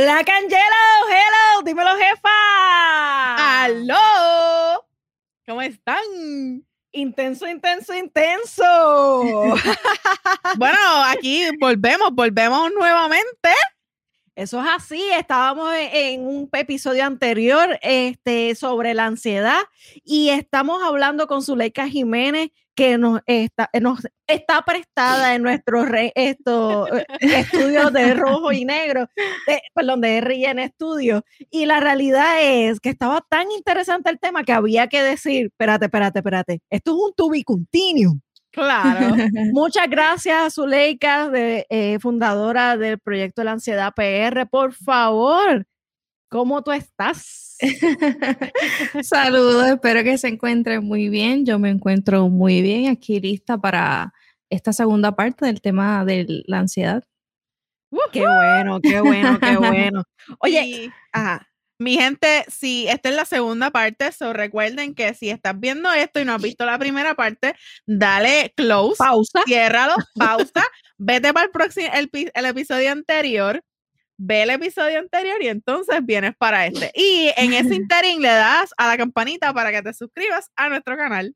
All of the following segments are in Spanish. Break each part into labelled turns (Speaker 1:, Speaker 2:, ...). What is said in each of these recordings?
Speaker 1: Black Angelo, hello, dímelo jefa.
Speaker 2: ¡Aló! ¿Cómo están?
Speaker 1: Intenso, intenso, intenso.
Speaker 2: bueno, aquí volvemos, volvemos nuevamente.
Speaker 1: Eso es así. Estábamos en, un episodio anterior este, sobre la ansiedad y estamos hablando con Zuleika Jiménez, que nos está, nos está prestada en nuestros esto, eh, estudios de rojo y negro, perdón, de RN Estudios. Y la realidad es que estaba tan interesante el tema que había que decir, espérate, espérate, espérate, esto es un tubicuntinium.
Speaker 2: Claro.
Speaker 1: Muchas gracias, Zuleika, de, eh, fundadora del proyecto de la ansiedad PR. Por favor, ¿cómo tú estás?
Speaker 3: Saludos, espero que se encuentren muy bien. Yo me encuentro muy bien aquí lista para esta segunda parte del tema de la ansiedad.
Speaker 1: qué bueno, qué bueno, qué bueno. Oye,
Speaker 2: ajá. Mi gente, si esta es la segunda parte, so recuerden que si estás viendo esto y no has visto la primera parte, dale close,
Speaker 1: pausa,
Speaker 2: ciérralo, pausa, vete para el próximo el, el, episodio anterior, ve el episodio anterior y entonces vienes para este. Y en ese interín le das a la campanita para que te suscribas a nuestro canal.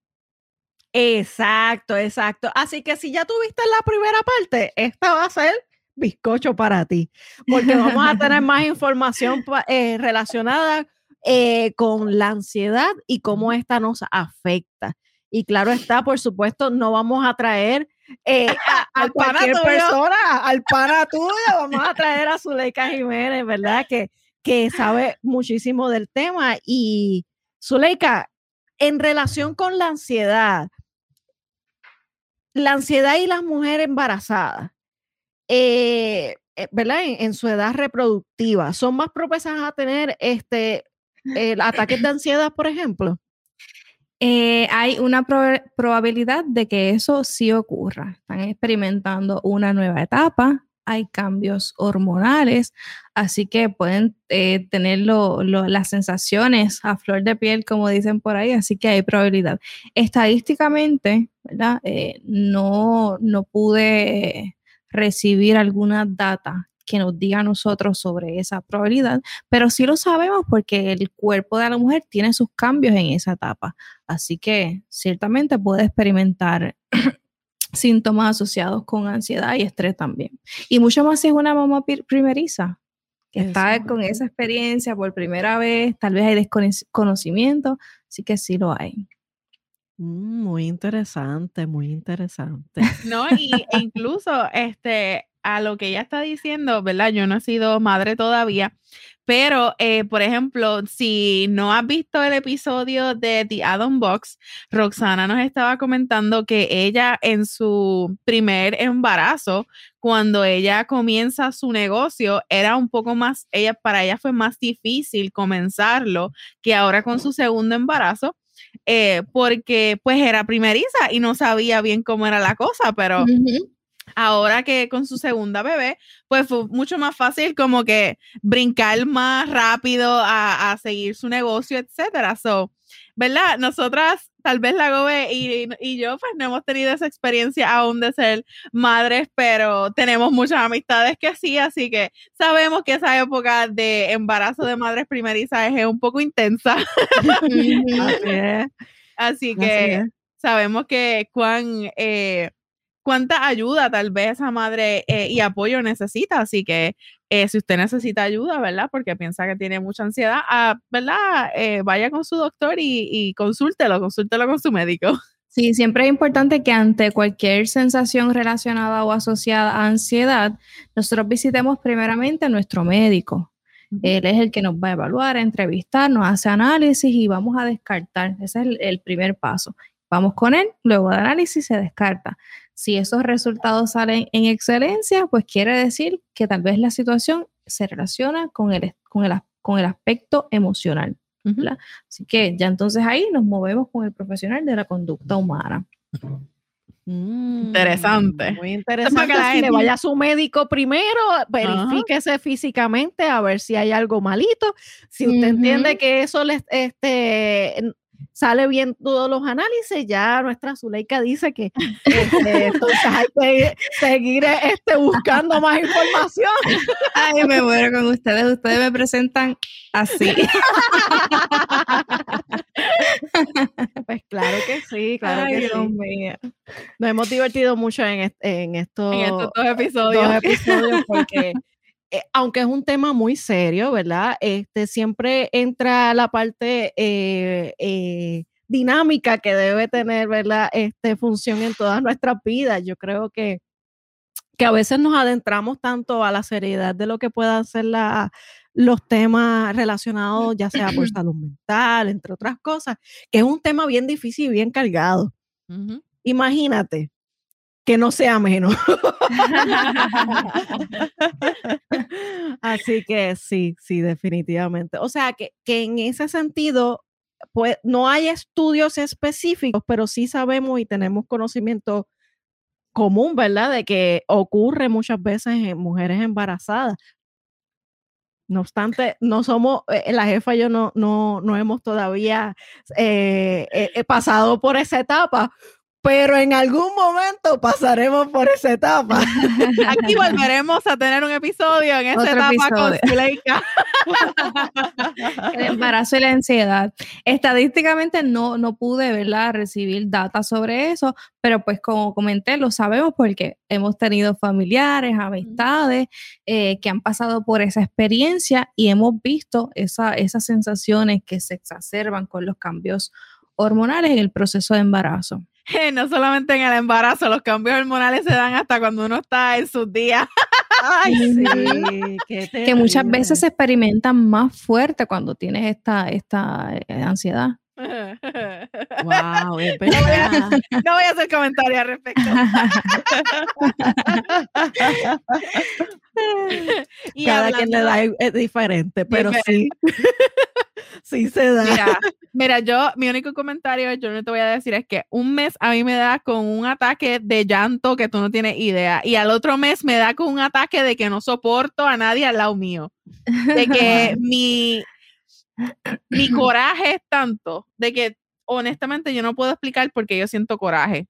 Speaker 1: Exacto, exacto. Así que si ya tuviste la primera parte, esta va a ser bizcocho para ti, porque vamos a tener más información eh, relacionada eh, con la ansiedad y cómo esta nos afecta. Y claro está, por supuesto, no vamos a traer eh, a, cualquier persona, al pana tuyo, vamos a traer a Zuleika Jiménez, ¿verdad? Que, que sabe muchísimo del tema. Y Zuleika, en relación con la ansiedad, la ansiedad y las mujeres embarazadas, eh, eh, ¿verdad? En, su edad reproductiva, ¿son más propensas a tener este, ataques de ansiedad, por ejemplo?
Speaker 3: Eh, hay una probabilidad de que eso sí ocurra. Están experimentando una nueva etapa, hay cambios hormonales, así que pueden tener las sensaciones a flor de piel, como dicen por ahí, así que hay probabilidad. Estadísticamente, ¿verdad? no, no pude recibir alguna data que nos diga a nosotros sobre esa probabilidad, pero sí lo sabemos porque el cuerpo de la mujer tiene sus cambios en esa etapa. Así que ciertamente puede experimentar síntomas asociados con ansiedad y estrés también. Y mucho más si es una mamá primeriza, que está con esa experiencia por primera vez, tal vez hay desconocimiento, así que sí lo hay.
Speaker 1: Mm, muy interesante, muy interesante.
Speaker 2: No, y, e incluso este, a lo que ella está diciendo, ¿verdad? Yo no he sido madre todavía, pero, eh, por ejemplo, si no has visto el episodio de The Adam Box, Roxana nos estaba comentando que ella en su primer embarazo, cuando ella comienza su negocio, era un poco más, ella, para ella fue más difícil comenzarlo que ahora con su segundo embarazo eh, porque pues era primeriza y no sabía bien cómo era la cosa, pero ahora que con su segunda bebé, pues fue mucho más fácil como que brincar más rápido a, a seguir su negocio, etcétera. So, ¿verdad? Nosotras, tal vez la Gobe y, y, yo, pues no hemos tenido esa experiencia aún de ser madres, pero tenemos muchas amistades que sí, así que sabemos que esa época de embarazo de madres primerizas es un poco intensa. así, que sabemos que cuán... Eh, cuánta ayuda tal vez esa madre eh, y apoyo necesita. Así que eh, si usted necesita ayuda, ¿verdad? Porque piensa que tiene mucha ansiedad, ah, ¿verdad? Eh, vaya con su doctor y, y consúltelo, consúltelo con su médico.
Speaker 3: Sí, siempre es importante que ante cualquier sensación relacionada o asociada a ansiedad, nosotros visitemos primeramente a nuestro médico. Él es el que nos va a evaluar, a entrevistar, nos hace análisis y vamos a descartar. Ese es el, el primer paso. Vamos con él, luego de análisis se descarta. Si esos resultados salen en excelencia, pues quiere decir que tal vez la situación se relaciona con el, con el, con el aspecto emocional. Así que ya entonces ahí nos movemos con el profesional de la conducta humana.
Speaker 2: Mm, interesante.
Speaker 1: Muy interesante. que vaya a su médico primero, verifíquese físicamente a ver si hay algo malito. Si usted entiende que eso le, este, sale bien todos los análisis, ya nuestra Zuleika dice que este, entonces hay que seguir este, buscando más información.
Speaker 3: Ay, me muero con ustedes, ustedes me presentan así.
Speaker 1: Pues claro que sí, claro que sí. Nos hemos divertido mucho en, en, estos,
Speaker 2: estos dos episodios.
Speaker 1: Dos episodios porque eh, aunque es un tema muy serio, ¿verdad? Este, siempre entra la parte eh, eh, dinámica que debe tener, ¿verdad? Este, función en todas nuestras vidas. Yo creo que, que a veces nos adentramos tanto a la seriedad de lo que puedan ser la, los temas relacionados, ya sea por salud mental, entre otras cosas, que es un tema bien difícil y bien cargado. Imagínate, que no sea menos. Así que sí, sí, definitivamente. O sea, que, que, en ese sentido, pues no hay estudios específicos, pero sí sabemos y tenemos conocimiento común, ¿verdad? De que ocurre muchas veces en mujeres embarazadas. No obstante, no somos, eh, la jefa y yo no, no, no hemos todavía eh, eh, pasado por esa etapa, pero en algún momento pasaremos por esa etapa.
Speaker 2: Aquí volveremos a tener un episodio en esta etapa con Zuleika.
Speaker 3: El embarazo y la ansiedad. Estadísticamente no, no pude ¿verdad? recibir data sobre eso, pero pues como comenté, lo sabemos porque hemos tenido familiares, amistades eh, que han pasado por esa experiencia y hemos visto esa, esas sensaciones que se exacerban con los cambios hormonales en el proceso de embarazo.
Speaker 2: no solamente en el embarazo, los cambios hormonales se dan hasta cuando uno está en sus días.
Speaker 1: Ay, sí,
Speaker 3: que muchas veces se experimentan más fuerte cuando tienes esta, esta eh, ansiedad.
Speaker 1: Wow,
Speaker 2: no, voy a, no voy a hacer comentarios al respecto.
Speaker 1: Cada quien le da es diferente, pero sí. sí se da.
Speaker 2: Mira, mira, yo, mi único comentario, yo no te voy a decir, es que un mes a mí me da con un ataque de llanto que tú no tienes idea. Y al otro mes me da con un ataque de que no soporto a nadie al lado mío. De que mi, mi coraje es tanto, de que honestamente yo no puedo explicar por qué yo siento coraje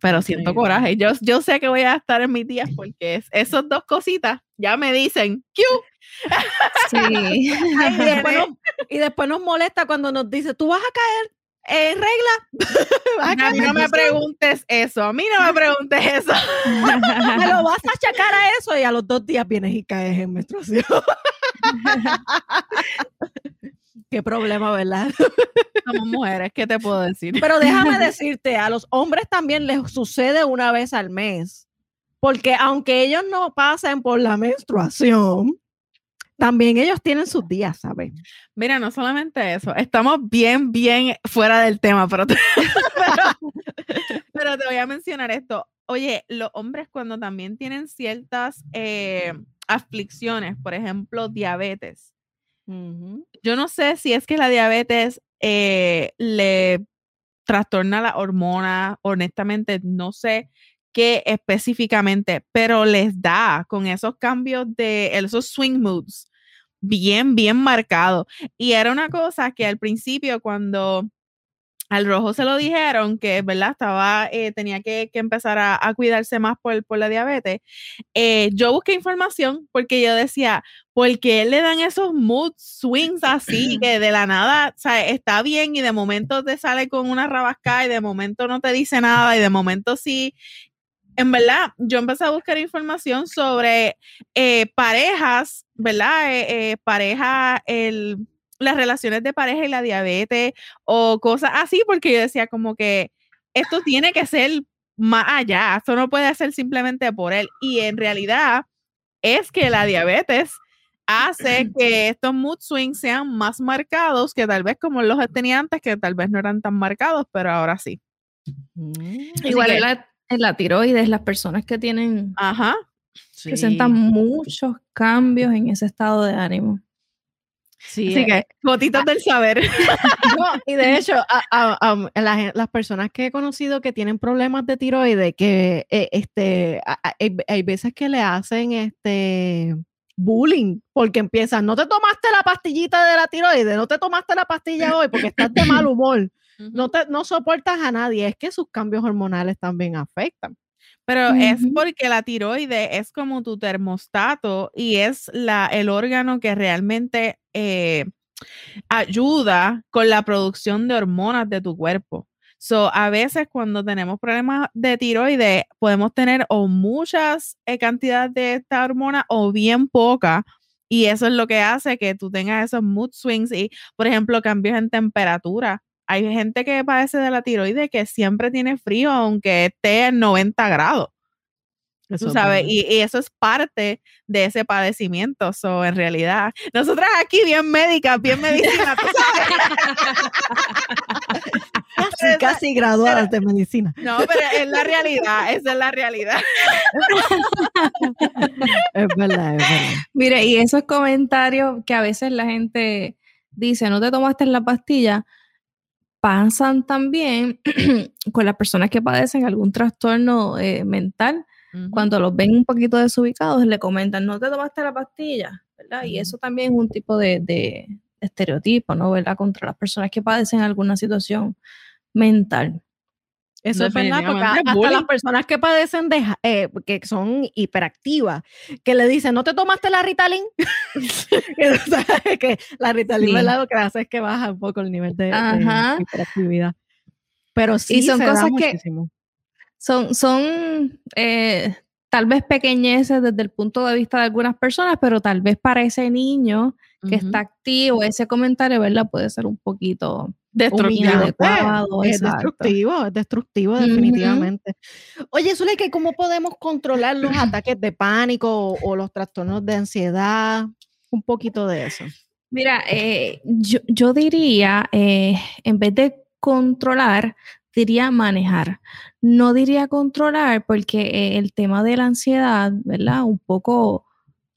Speaker 2: pero siento coraje. Yo, yo sé que voy a estar en mis días porque es, esas dos cositas ya me dicen, ¡Q!
Speaker 3: Sí.
Speaker 1: y, después nos, molesta cuando nos dice, tú vas a caer en regla.
Speaker 2: a, mí no me preguntes eso, a mí no me preguntes eso.
Speaker 1: me lo vas a achacar a eso y a los dos días vienes y caes en menstruación. Qué problema, ¿verdad?
Speaker 2: Somos mujeres, ¿qué te puedo decir?
Speaker 1: Pero déjame decirte, a los hombres también les sucede una vez al mes, porque aunque ellos no pasen por la menstruación, también ellos tienen sus días, ¿sabes?
Speaker 2: Mira, no solamente eso, estamos bien, bien fuera del tema, pero te, pero, te voy a mencionar esto. Oye, los hombres cuando también tienen ciertas eh, aflicciones, por ejemplo, diabetes, yo no sé si es que la diabetes eh, le trastorna la hormona, honestamente no sé qué específicamente, pero les da con esos cambios de esos swing moods bien, bien marcados. Y era una cosa que al principio cuando al rojo se lo dijeron que, ¿verdad? Estaba, eh, tenía que, empezar a, cuidarse más por, por la diabetes. Eh, yo busqué información porque yo decía, ¿por qué le dan esos mood swings así? Que de la nada, o sea, está bien y de momento te sale con una rabasca y de momento no te dice nada y de momento sí. En verdad, yo empecé a buscar información sobre eh, parejas, ¿verdad? pareja, el las relaciones de pareja y la diabetes o cosas así, porque yo decía como que esto tiene que ser más allá, esto no puede ser simplemente por él. Y en realidad es que la diabetes hace que estos mood swings sean más marcados que tal vez como los tenía antes, que tal vez no eran tan marcados, pero ahora sí.
Speaker 3: Igual en la, tiroides, las personas que tienen,
Speaker 2: Ajá,
Speaker 3: presentan muchos cambios en ese estado de ánimo.
Speaker 2: Sí, Así que, gotitas del saber.
Speaker 1: y de hecho, a, las, personas que he conocido que tienen problemas de tiroides, que eh, este, hay, veces que le hacen este bullying, porque empiezan, no te tomaste la pastillita de la tiroides, no te tomaste la pastilla hoy porque estás de mal humor, no, te, no soportas a nadie, es que sus cambios hormonales también afectan.
Speaker 2: Pero es porque la tiroides es como tu termostato y es la, el órgano que realmente eh, ayuda con la producción de hormonas de tu cuerpo. So, a veces cuando tenemos problemas de tiroides, podemos tener o muchas eh, cantidades de esta hormona o bien poca. Y eso es lo que hace que tú tengas esos mood swings y, por ejemplo, cambios en temperatura. Hay gente que padece de la tiroides que siempre tiene frío aunque esté en 90 grados. Tú sabes, y, eso es parte de ese padecimiento. So, en realidad, nosotras aquí bien médicas, bien medicina, tú sabes.
Speaker 1: casi, casi graduadas de medicina.
Speaker 2: No, pero es la realidad, esa es la realidad.
Speaker 1: es verdad, es verdad.
Speaker 3: Mire, y esos comentarios que a veces la gente dice, no te tomaste la pastilla, pasan también con las personas que padecen algún trastorno eh, mental cuando los ven un poquito desubicados, le comentan, no te tomaste la pastilla, ¿verdad? Y eso también es un tipo de, estereotipo, ¿no? ¿Verdad? Contra las personas que padecen alguna situación mental.
Speaker 1: Eso es verdad, porque hasta las personas que padecen de, eh, que son hiperactivas, que le dicen, ¿no te tomaste la Ritalin? que la Ritalin, ¿verdad? Lo que hace es que baja un poco el nivel de, hiperactividad. Pero sí, son cosas que
Speaker 3: son, son eh, tal vez pequeñeces desde el punto de vista de algunas personas, pero tal vez para ese niño que está activo, ese comentario, ¿verdad? Puede ser un poquito
Speaker 1: destructivo. es destructivo, es destructivo definitivamente. Oye, Zuleika, ¿cómo podemos controlar los ataques de pánico o, los trastornos de ansiedad? Un poquito de eso.
Speaker 3: Mira, eh, yo, diría, eh, en vez de controlar, diría manejar. No diría controlar porque eh, el tema de la ansiedad, ¿verdad? Un poco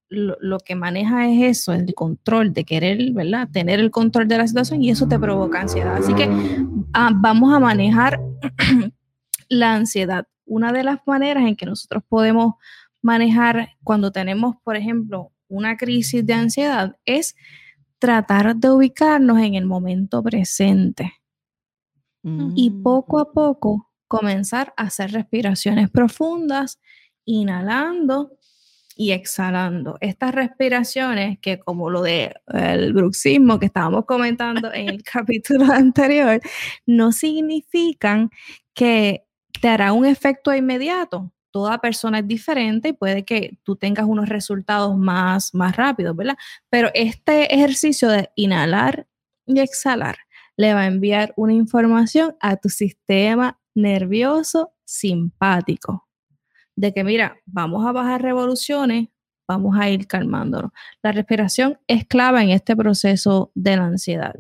Speaker 3: lo, que maneja es eso, el control, de querer, ¿verdad? Tener el control de la situación y eso te provoca ansiedad. Así que ah, vamos a manejar la ansiedad. Una de las maneras en que nosotros podemos manejar cuando tenemos, por ejemplo, una crisis de ansiedad es tratar de ubicarnos en el momento presente y poco a poco comenzar a hacer respiraciones profundas, inhalando y exhalando. Estas respiraciones que como lo del el bruxismo que estábamos comentando en el capítulo anterior, no significan que te hará un efecto inmediato. Toda persona es diferente y puede que tú tengas unos resultados más, más rápidos, ¿verdad? Pero este ejercicio de inhalar y exhalar le va a enviar una información a tu sistema nervioso simpático. De que, mira, vamos a bajar revoluciones, vamos a ir calmándonos. La respiración es clave en este proceso de la ansiedad.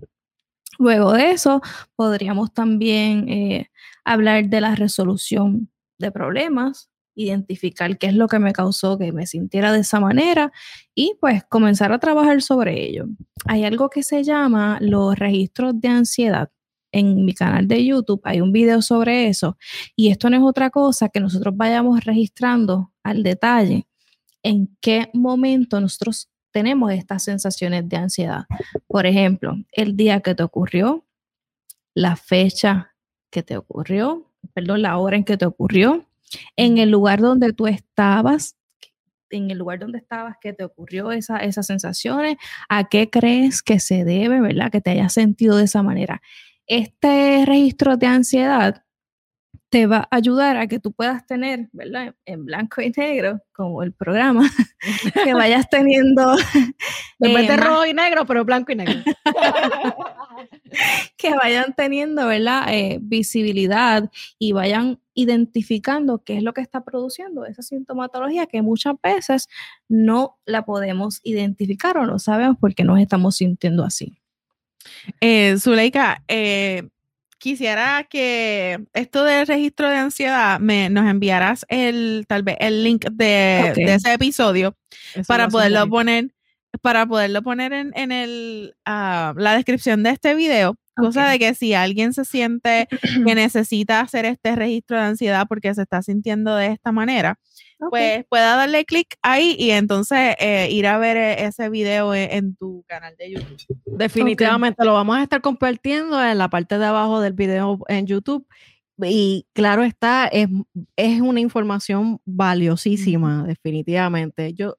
Speaker 3: Luego de eso, podríamos también eh, hablar de la resolución de problemas, identificar qué es lo que me causó que me sintiera de esa manera y pues comenzar a trabajar sobre ello. Hay algo que se llama los registros de ansiedad. En mi canal de YouTube hay un video sobre eso y esto no es otra cosa que nosotros vayamos registrando al detalle en qué momento nosotros tenemos estas sensaciones de ansiedad. Por ejemplo, el día que te ocurrió, la fecha que te ocurrió, perdón, la hora en que te ocurrió, en el lugar donde tú estabas, en el lugar donde estabas que te ocurrió esa, esas sensaciones, a qué crees que se debe, ¿verdad? Que te hayas sentido de esa manera. Este registro de ansiedad te va a ayudar a que tú puedas tener, ¿verdad? En blanco y negro, como el programa, que vayas teniendo...
Speaker 1: En vez de rojo y negro, pero blanco y negro.
Speaker 3: que vayan teniendo, ¿verdad? Eh, visibilidad y vayan identificando qué es lo que está produciendo esa sintomatología que muchas veces no la podemos identificar o no sabemos por qué nos estamos sintiendo así.
Speaker 2: Eh, Zuleika, eh, quisiera que esto del registro de ansiedad me, nos enviaras el tal vez el link de, ese episodio para poderlo poner para poderlo poner en, el, ah, la descripción de este video. Cosa de que si alguien se siente que necesita hacer este registro de ansiedad porque se está sintiendo de esta manera, pues pueda darle clic ahí y entonces eh, ir a ver e, ese video e, en, tu canal de YouTube.
Speaker 1: Definitivamente lo vamos a estar compartiendo en la parte de abajo del video en YouTube. Y claro está, es, es una información valiosísima, definitivamente. Yo,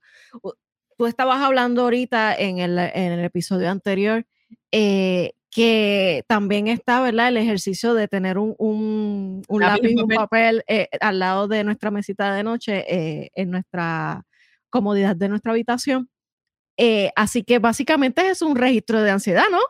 Speaker 1: tú estabas hablando ahorita en el, en el episodio anterior eh, que también está, ¿verdad? El ejercicio de tener un, un, un lápiz y un papel eh, al lado de nuestra mesita de noche eh, en nuestra comodidad de nuestra habitación. Así que básicamente es un registro de ansiedad, ¿no?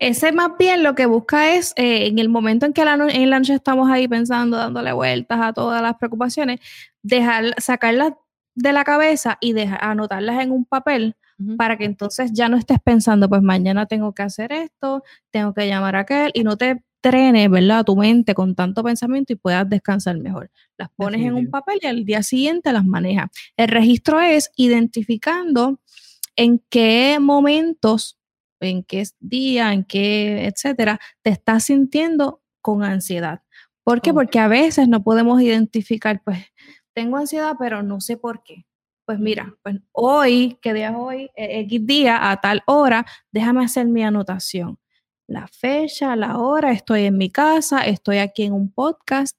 Speaker 3: Ese más bien lo que busca es, en el momento en que la en la noche estamos ahí pensando, dándole vueltas a todas las preocupaciones, dejar, sacarlas de la cabeza y dejar, anotarlas en un papel para que entonces ya no estés pensando, pues mañana tengo que hacer esto, tengo que llamar a aquel y no te trenes, ¿verdad? Tu mente con tanto pensamiento y puedas descansar mejor. Las pones en un papel y al día siguiente las manejas. El registro es identificando en qué momentos, en qué día, en qué, etcétera, te estás sintiendo con ansiedad. ¿Por qué? Porque a veces no podemos identificar, pues, tengo ansiedad, pero no sé por qué pues mira, pues hoy, ¿qué día hoy? E, X día a tal hora, déjame hacer mi anotación. La fecha, la hora, estoy en mi casa, estoy aquí en un podcast,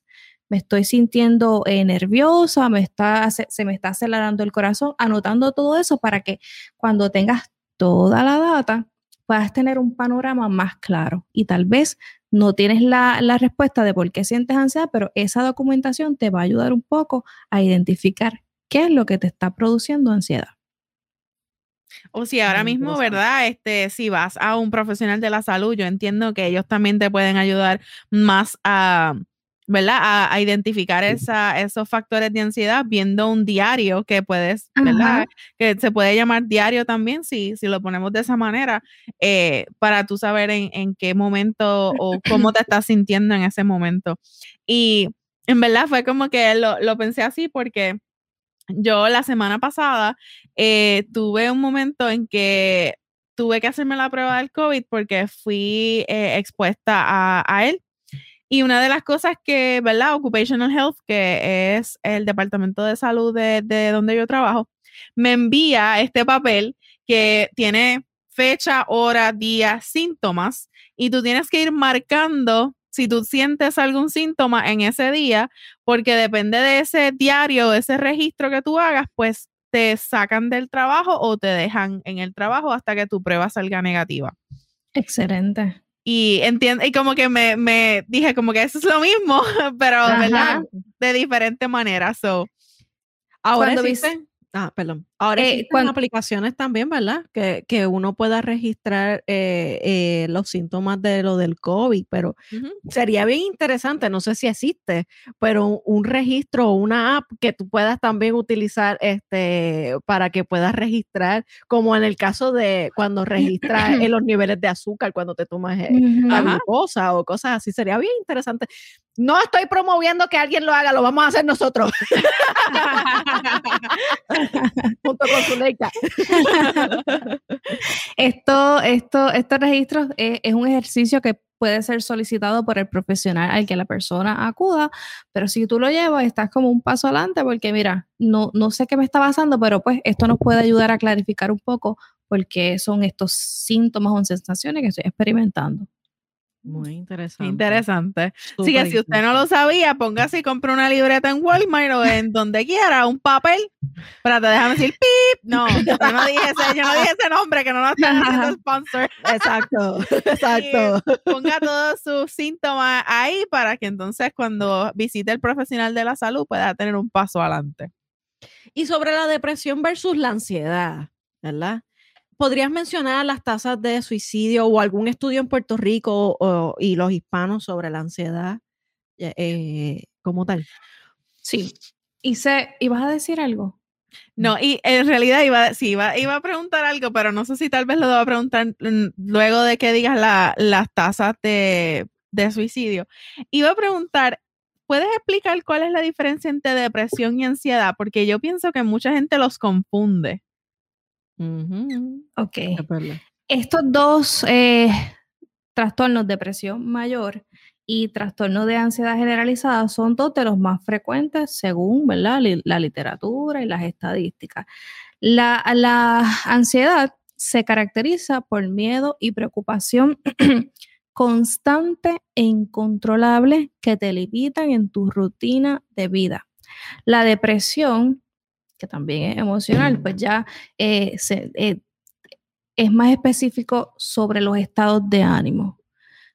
Speaker 3: me estoy sintiendo eh, nerviosa, me está, se, me está acelerando el corazón, anotando todo eso para que cuando tengas toda la data puedas tener un panorama más claro y tal vez no tienes la, la respuesta de por qué sientes ansiedad, pero esa documentación te va a ayudar un poco a identificar qué es lo que te está produciendo ansiedad.
Speaker 2: O si ahora mismo, ¿verdad? Este, si vas a un profesional de la salud, yo entiendo que ellos también te pueden ayudar más a, ¿verdad? A, identificar esa, esos factores de ansiedad viendo un diario que puedes, ¿verdad? Que se puede llamar diario también, si, si lo ponemos de esa manera, eh, para tú saber en, qué momento o cómo te estás sintiendo en ese momento. Y en verdad fue como que lo, lo pensé así porque yo la semana pasada eh, tuve un momento en que tuve que hacerme la prueba del COVID porque fui eh, expuesta a, él. Y una de las cosas que, ¿verdad? Occupational Health, que es el departamento de salud de, de donde yo trabajo, me envía este papel que tiene fecha, hora, día, síntomas, y tú tienes que ir marcando si tú sientes algún síntoma en ese día, porque depende de ese diario, ese registro que tú hagas, pues te sacan del trabajo o te dejan en el trabajo hasta que tu prueba salga negativa.
Speaker 3: Excelente.
Speaker 2: Y entiendo, y como que me, dije como que eso es lo mismo, pero ¿verdad? de diferente manera. So,
Speaker 1: ahora existe, Ah, perdón. Ahora eh, con aplicaciones también, ¿verdad? Que, que uno pueda registrar eh, eh, los síntomas de lo del COVID, pero sería bien interesante, no sé si existe, pero un, registro o una app que tú puedas también utilizar este, para que puedas registrar, como en el caso de cuando registras los niveles de azúcar cuando te tomas la glucosa o cosas así, sería bien interesante. No estoy promoviendo que alguien lo haga, lo vamos a hacer nosotros. Junto con su leica.
Speaker 3: esto, esto, estos registros es, un ejercicio que puede ser solicitado por el profesional al que la persona acuda, pero si tú lo llevas, estás como un paso adelante porque mira, no, no sé qué me está pasando, pero pues esto nos puede ayudar a clarificar un poco por qué son estos síntomas o sensaciones que estoy experimentando.
Speaker 1: Muy interesante.
Speaker 2: Interesante. Así que si usted no lo sabía, póngase y compre una libreta en Walmart o en donde quiera, un papel, para te dejar decir pip. No, yo no dije ese, yo no dije ese nombre, que no nos están haciendo sponsor.
Speaker 1: Exacto, exacto.
Speaker 2: ponga todos sus síntomas ahí para que entonces cuando visite el profesional de la salud pueda tener un paso adelante.
Speaker 1: Y sobre la depresión versus la ansiedad, ¿verdad? ¿Podrías mencionar las tasas de suicidio o algún estudio en Puerto Rico y los hispanos sobre la ansiedad eh, como tal?
Speaker 3: Sí. Y se, ¿ibas a decir algo?
Speaker 2: No, y en realidad iba, sí, iba, iba a preguntar algo, pero no sé si tal vez lo debo preguntar luego de que digas las tasas de, de suicidio. Iba a preguntar, ¿puedes explicar cuál es la diferencia entre depresión y ansiedad? Porque yo pienso que mucha gente los confunde.
Speaker 3: Ok. Estos dos eh, trastornos, depresión mayor y trastorno de ansiedad generalizada son dos de los más frecuentes según ¿verdad? la literatura y las estadísticas. La, la ansiedad se caracteriza por miedo y preocupación constante e incontrolable que te limitan en tu rutina de vida. La depresión, que también es emocional, pues ya eh, eh, es más específico sobre los estados de ánimo.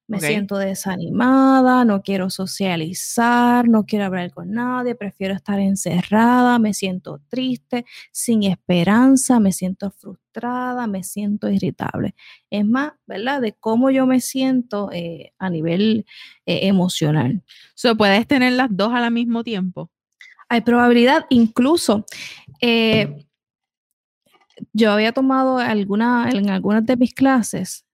Speaker 3: Me siento desanimada, no quiero socializar, no quiero hablar con nadie, prefiero estar encerrada, me siento triste, sin esperanza, me siento frustrada, me siento irritable. Es más, ¿verdad? De cómo yo me siento eh, a nivel eh, emocional.
Speaker 2: So, ¿Puedes tener las dos al mismo tiempo?
Speaker 3: Hay probabilidad, incluso. Eh, yo había tomado alguna, en algunas de mis clases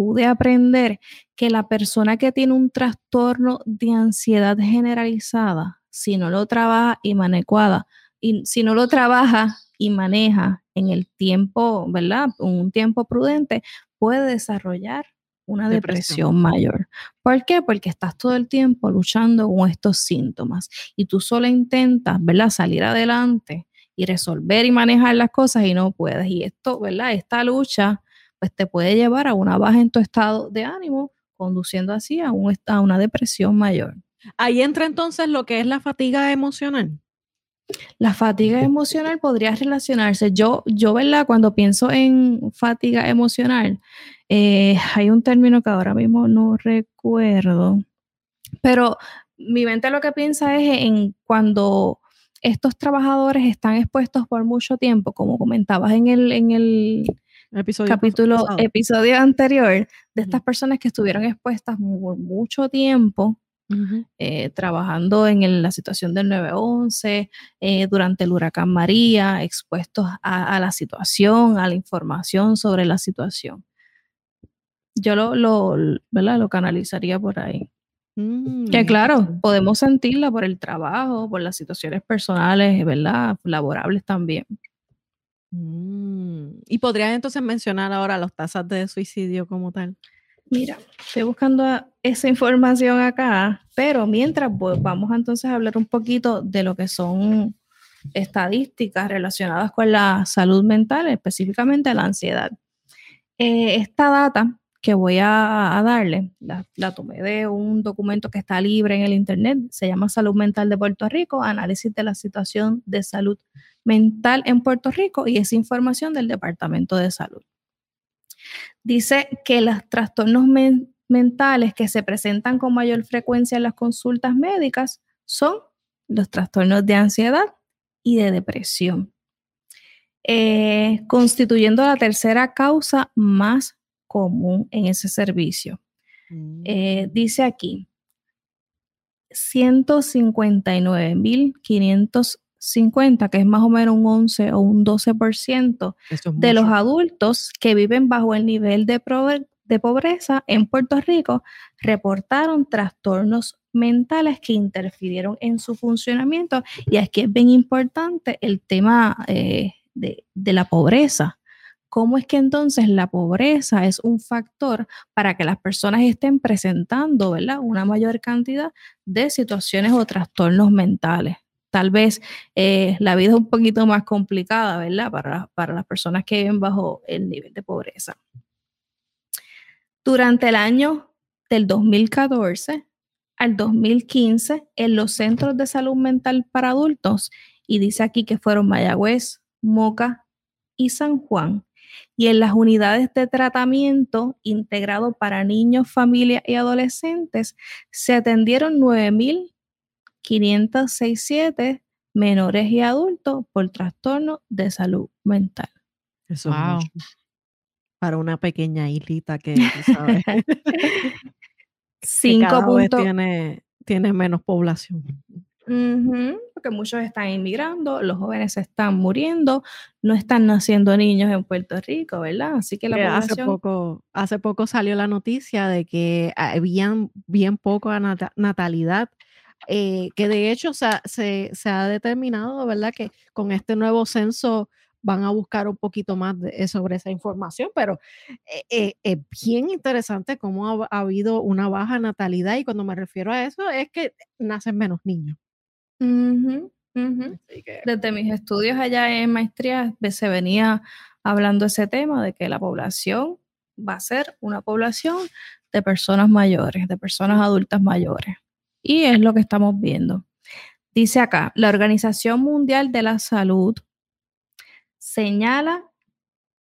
Speaker 3: pude aprender que la persona que tiene un trastorno de ansiedad generalizada, si no lo trabaja y maneja, y si no lo trabaja y maneja en el tiempo, ¿verdad? Un tiempo prudente, puede desarrollar una depresión. mayor. ¿Por qué? Porque estás todo el tiempo luchando con estos síntomas y tú solo intentas, ¿verdad? Salir adelante y resolver y manejar las cosas y no puedes. Y esto, ¿verdad? Esta lucha pues te puede llevar a una baja en tu estado de ánimo, conduciendo así a, un, a una depresión mayor.
Speaker 1: Ahí entra entonces lo que es la fatiga emocional.
Speaker 3: La fatiga emocional podría relacionarse. Yo, yo, ¿verdad? Cuando pienso en fatiga emocional, eh, hay un término que ahora mismo no recuerdo, pero mi mente lo que piensa es en cuando estos trabajadores están expuestos por mucho tiempo, como comentabas en el, en el,
Speaker 1: episodio
Speaker 3: capítulo, episodio anterior, de estas personas que estuvieron expuestas por mucho tiempo eh, trabajando en la situación del 911, eh, durante el huracán María, expuestos a, la situación, a la información sobre la situación. Yo lo, lo, lo canalizaría por ahí. Mm, que claro, podemos sentirla por el trabajo, por las situaciones personales, ¿verdad? Laborables también.
Speaker 1: Mm, ¿Y podrías entonces mencionar ahora las tasas de suicidio como tal?
Speaker 3: Mira, estoy buscando esa información acá, pero mientras vamos entonces a hablar un poquito de lo que son estadísticas relacionadas con la salud mental, específicamente la ansiedad. Eh, esta data que voy a, darle, la, la, tomé de un documento que está libre en el Internet, se llama Salud Mental de Puerto Rico, análisis de la situación de salud mental en Puerto Rico y es información del Departamento de Salud. Dice que los trastornos mentales que se presentan con mayor frecuencia en las consultas médicas son los trastornos de ansiedad y de depresión, eh, constituyendo la tercera causa más común en ese servicio. Eh, mm. dice aquí, 159.550, que es más o menos un 11 o un 12% de los adultos que viven bajo el nivel de, de pobreza en Puerto Rico, reportaron trastornos mentales que interfirieron en su funcionamiento. Y aquí es bien importante el tema eh, de, de la pobreza ¿Cómo es que entonces la pobreza es un factor para que las personas estén presentando ¿verdad? una mayor cantidad de situaciones o trastornos mentales? Tal vez eh, la vida es un poquito más complicada, ¿verdad? Para, para las personas que viven bajo el nivel de pobreza. Durante el año del 2014 al 2015, en los centros de salud mental para adultos, y dice aquí que fueron Mayagüez, Moca y San Juan, y en las unidades de tratamiento integrado para niños, familias y adolescentes se atendieron 9.567 menores y adultos por trastorno de salud mental.
Speaker 1: Eso es mucho. Para una pequeña islita que, ¿sabes? Cinco tiene, tiene menos población
Speaker 3: porque muchos están inmigrando, los jóvenes se están muriendo, no están naciendo niños en Puerto Rico, ¿verdad? Así que la
Speaker 1: población... Hace poco, hace poco salió la noticia de que habían bien poca natalidad, eh, que de hecho se, se, ha determinado, ¿verdad? Que con este nuevo censo van a buscar un poquito más de, sobre esa información, pero es bien interesante cómo ha, habido una baja natalidad y cuando me refiero a eso es que nacen menos niños.
Speaker 3: Desde mis estudios allá en maestría se venía hablando ese tema de que la población va a ser una población de personas mayores, de personas adultas mayores. Y es lo que estamos viendo. Dice acá, la Organización Mundial de la Salud señala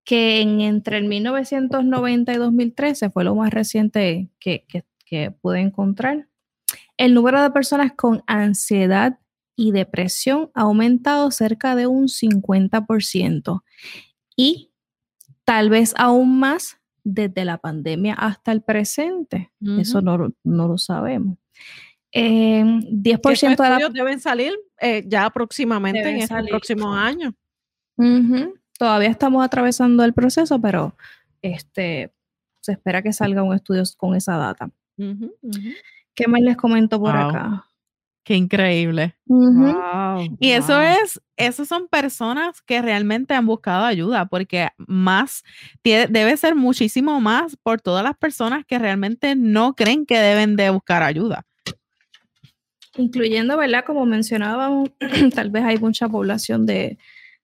Speaker 3: que en, entre el 1990 y 2013 fue lo más reciente que, que pude encontrar. El número de personas con ansiedad y depresión ha aumentado cerca de un 50% y tal vez aún más desde la pandemia hasta el presente. Eso no, lo sabemos. 10%
Speaker 1: de la... deben salir eh, ya próximamente en estos próximos años.
Speaker 3: Todavía estamos atravesando el proceso, pero este, se espera que salga un estudio con esa data. ¿Qué más les comento por acá?
Speaker 2: Qué increíble. y eso es, esas son personas que realmente han buscado ayuda, porque más, debe ser muchísimo más por todas las personas que realmente no creen que deben de buscar ayuda.
Speaker 3: Incluyendo, ¿verdad? Como mencionábamos, tal vez hay mucha población de,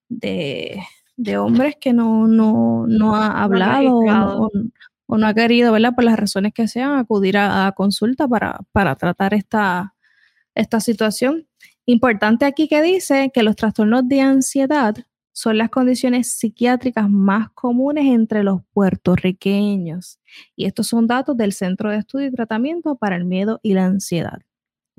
Speaker 3: de, hombres que no, no, ha hablado o no, ha querido, ¿verdad? Por las razones que sean, acudir a, consulta para, para tratar esta esta situación. Importante aquí que dice que los trastornos de ansiedad son las condiciones psiquiátricas más comunes entre los puertorriqueños. Y estos son datos del Centro de Estudio y Tratamiento para el Miedo y la Ansiedad.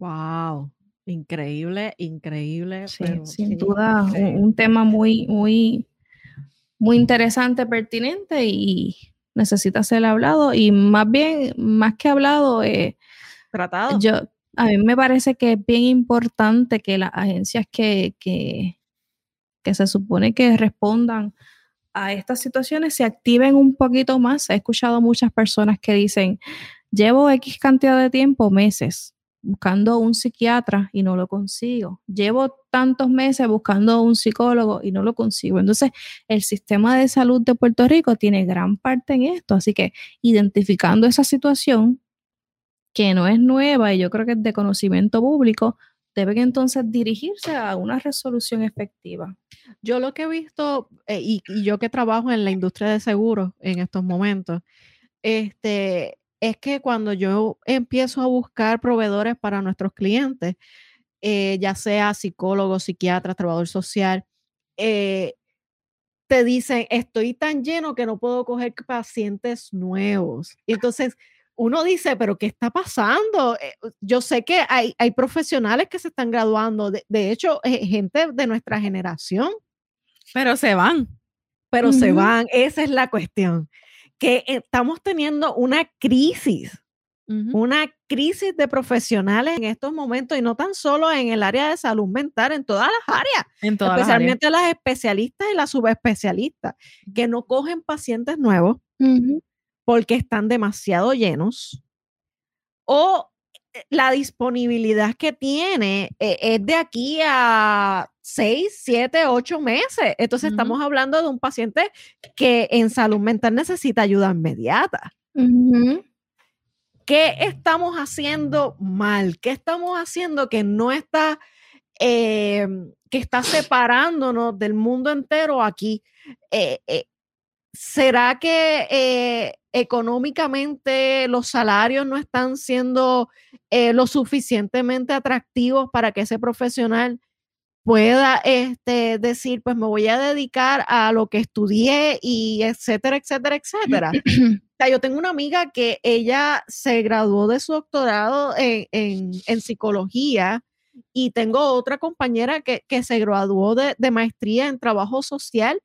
Speaker 1: ¡Wow! Increíble, increíble.
Speaker 3: sin duda, Un, tema muy, muy, muy interesante, pertinente y necesita ser hablado. Y más bien, más que hablado, eh,
Speaker 1: tratado.
Speaker 3: Yo, a mí me parece que es bien importante que las agencias que, que, se supone que respondan a estas situaciones se activen un poquito más. He escuchado muchas personas que dicen, llevo X cantidad de tiempo, meses, buscando un psiquiatra y no lo consigo. Llevo tantos meses buscando un psicólogo y no lo consigo. Entonces, el sistema de salud de Puerto Rico tiene gran parte en esto. Así que identificando esa situación, que no es nueva y yo creo que es de conocimiento público, deben entonces dirigirse a una resolución efectiva.
Speaker 1: Yo lo que he visto, eh, y, yo que trabajo en la industria de seguros en estos momentos, este, es que cuando yo empiezo a buscar proveedores para nuestros clientes, eh, ya sea psicólogo, psiquiatra, trabajador social, eh, te dicen, estoy tan lleno que no puedo coger pacientes nuevos. entonces, uno dice, pero ¿qué está pasando? Eh, yo sé que hay, hay profesionales que se están graduando, de, hecho, eh, gente de nuestra generación.
Speaker 2: Pero se van.
Speaker 1: Pero se van, esa es la cuestión. Que estamos teniendo una crisis, una crisis de profesionales en estos momentos y no tan solo en el área de salud mental, en todas las áreas, en todas especialmente las, especialistas y las subespecialistas, que no cogen pacientes nuevos porque están demasiado llenos o la disponibilidad que tiene eh, es de aquí a seis, siete, ocho meses. Entonces estamos hablando de un paciente que en salud mental necesita ayuda inmediata. ¿Qué estamos haciendo mal? ¿Qué estamos haciendo que no está, em, que está separándonos del mundo entero aquí? Eh, ¿Será que económicamente los salarios no están siendo eh, lo suficientemente atractivos para que ese profesional pueda este, decir, pues me voy a dedicar a lo que estudié y etcétera, etcétera, etcétera. yo tengo una amiga que ella se graduó de su doctorado en, psicología y tengo otra compañera que, se graduó de, de maestría en trabajo social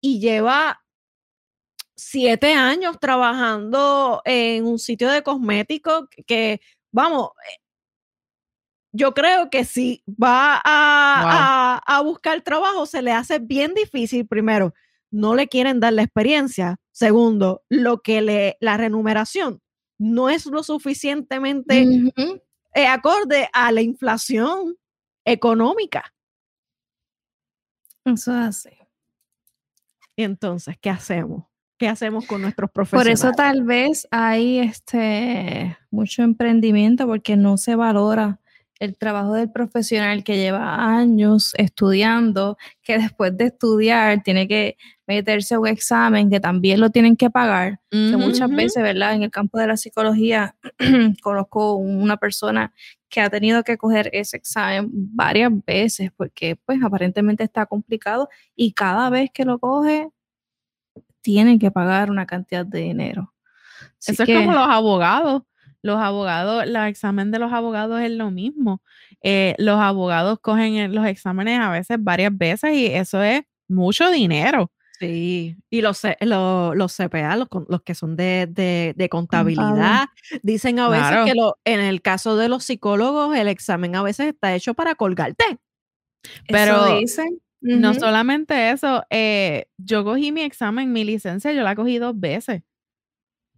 Speaker 1: y lleva siete años trabajando en un sitio de cosméticos que, vamos, eh, yo creo que si va a, buscar trabajo se le hace bien difícil. Primero, no le quieren dar la experiencia. Segundo, lo que le, la remuneración no es lo suficientemente eh, acorde a la inflación económica.
Speaker 3: Eso hace.
Speaker 1: Entonces, ¿qué hacemos? ¿Qué hacemos con nuestros
Speaker 3: Por
Speaker 1: profesionales?
Speaker 3: eso tal vez hay este mucho emprendimiento porque no se valora el trabajo del profesional que lleva años estudiando, que después de estudiar tiene que meterse a un examen que también lo tienen que pagar. Que muchas
Speaker 1: Ujú.
Speaker 3: veces, ¿verdad? En el campo de la psicología conozco una persona que ha tenido que coger ese examen varias veces porque pues aparentemente está complicado y cada vez que lo coge tienen que pagar una cantidad de dinero. Así
Speaker 2: Eso es como los abogados. Los abogados, el examen de los abogados es lo mismo. Eh, los abogados cogen los exámenes a veces varias veces y eso es mucho dinero.
Speaker 1: Sí, y los, C- lo- los CPA, los, los que son de, de- de contabilidad, dicen a veces
Speaker 2: Claro.
Speaker 1: que lo, en el caso de los psicólogos, el examen a veces está hecho para colgarte.
Speaker 3: Eso
Speaker 2: No solamente eso, eh, yo cogí mi examen, mi licencia, yo la cogí dos veces.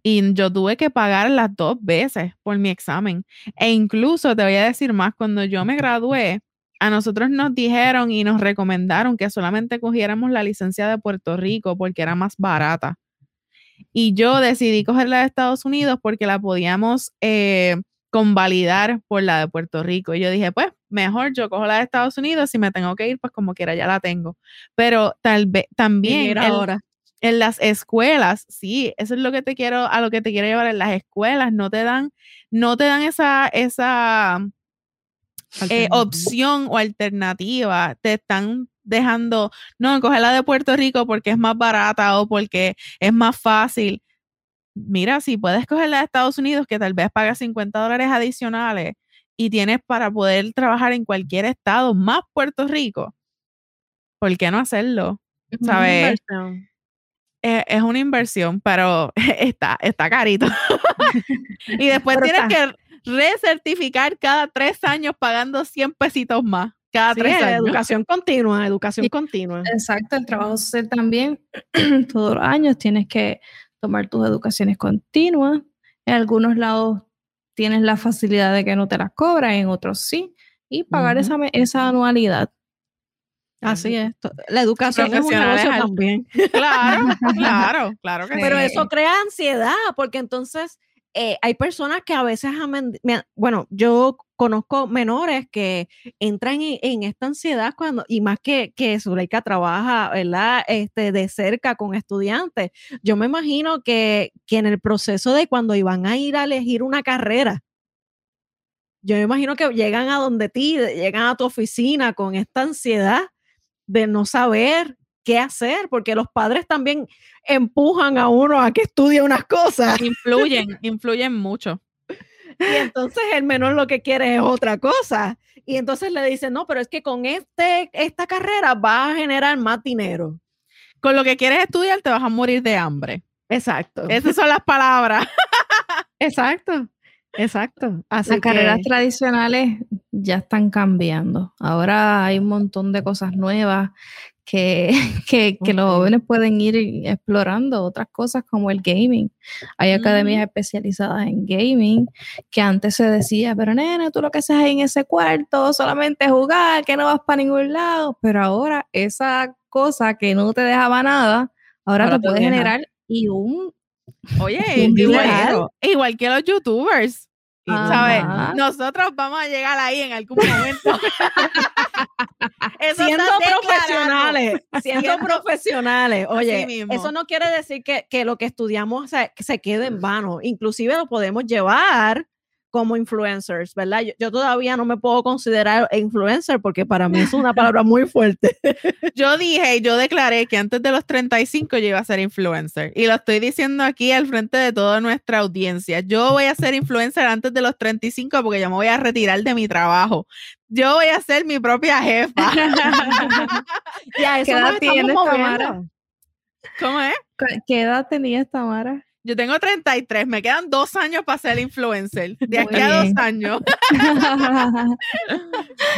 Speaker 2: Y yo tuve que pagar las dos veces por mi examen. E incluso te voy a decir más, cuando yo me gradué, a nosotros nos dijeron y nos recomendaron que solamente cogiéramos la licencia de Puerto Rico porque era más barata. Y yo decidí coger la de Estados Unidos porque la podíamos eh, convalidar por la de Puerto Rico. Y yo dije, pues mejor yo cojo la de Estados Unidos, si me tengo que ir, pues como quiera ya la tengo. Pero tal vez también el-
Speaker 1: ahora.
Speaker 2: en las escuelas, sí, eso es lo que te quiero, a lo que te quiero llevar en las escuelas, no te dan, no te dan esa, esa eh, opción o alternativa, te están dejando, no, coger la de Puerto Rico porque es más barata o porque es más fácil. Mira, si puedes coger la de Estados Unidos, que tal vez pagas 50 dólares adicionales y tienes para poder trabajar en cualquier estado, más Puerto Rico, ¿por qué no hacerlo? ¿sabes?
Speaker 1: inversión.
Speaker 2: es, es una inversión, pero está, está carito. y después
Speaker 1: Pero
Speaker 2: tienes que recertificar cada tres años pagando 100 pesitos más. Cada
Speaker 1: Sí,
Speaker 2: tres
Speaker 1: es
Speaker 2: años.
Speaker 1: educación continua, educación
Speaker 3: Sí.
Speaker 1: continua.
Speaker 3: Exacto, el trabajo social también, todos los años tienes que tomar tus educaciones continuas. En algunos lados tienes la facilidad de que no te las cobran, en otros sí, y pagar esa, esa anualidad.
Speaker 1: Así es. to- La educación es un negocio
Speaker 2: al-
Speaker 1: también.
Speaker 2: Claro, claro, claro que
Speaker 1: Pero
Speaker 2: sí.
Speaker 1: eso crea ansiedad, porque entonces eh, hay personas que a veces, me- bueno, yo conozco menores que entran en, esta ansiedad cuando, y más que, que Zuleika trabaja, ¿verdad? Este, de cerca con estudiantes. Yo me imagino que, que en el proceso de cuando iban a ir a elegir una carrera, yo me imagino que llegan a donde ti, llegan a tu oficina con esta ansiedad de no saber qué hacer, porque los padres también empujan a uno a que estudie unas cosas
Speaker 2: Influyen, influyen mucho.
Speaker 1: Y entonces el menor lo que quiere es otra cosa. Y entonces le dicen, no, pero es que con este, esta carrera va a generar más dinero.
Speaker 2: Con lo que quieres estudiar te vas a morir de hambre.
Speaker 1: Exacto.
Speaker 2: Esas son las palabras.
Speaker 1: Exacto. Exacto. Así
Speaker 3: Las carreras tradicionales ya están cambiando. Ahora hay un montón de cosas nuevas que, que, que los jóvenes pueden ir explorando, otras cosas como el gaming. Hay academias
Speaker 2: Mm.
Speaker 3: especializadas en gaming que antes se decía, pero nena, tú lo que haces ahí en ese cuarto solamente jugar, que no vas para ningún lado. Pero ahora esa cosa que no te dejaba nada, ahora,
Speaker 2: Ahora
Speaker 3: te puede generar y un
Speaker 2: Oye,
Speaker 3: Un
Speaker 2: igual, igual que los youtubers. ¿Sabes?
Speaker 3: Ajá.
Speaker 2: Nosotros vamos a llegar ahí en algún momento. Eso
Speaker 1: siendo profesionales, siendo profesionales. Oye, eso no quiere decir que, que lo que estudiamos se, que se quede en vano. Inclusive lo podemos llevar como influencers, ¿verdad? Yo, yo todavía no me puedo considerar influencer porque para mí es una palabra muy fuerte.
Speaker 2: Yo dije y yo declaré que antes de los 35 yo iba a ser influencer. Y lo estoy diciendo aquí al frente de toda nuestra audiencia. Yo voy a ser influencer antes de los 35 porque yo me voy a retirar de mi trabajo. Yo voy a ser mi propia jefa.
Speaker 1: Y a eso
Speaker 3: ¿Qué edad
Speaker 1: estamos
Speaker 3: tienes. Tamara?
Speaker 2: ¿Cómo es?
Speaker 3: ¿Qué edad tenías, Tamara?
Speaker 2: Yo tengo 33, me quedan dos años para ser influencer. De
Speaker 3: Muy
Speaker 2: aquí a dos años.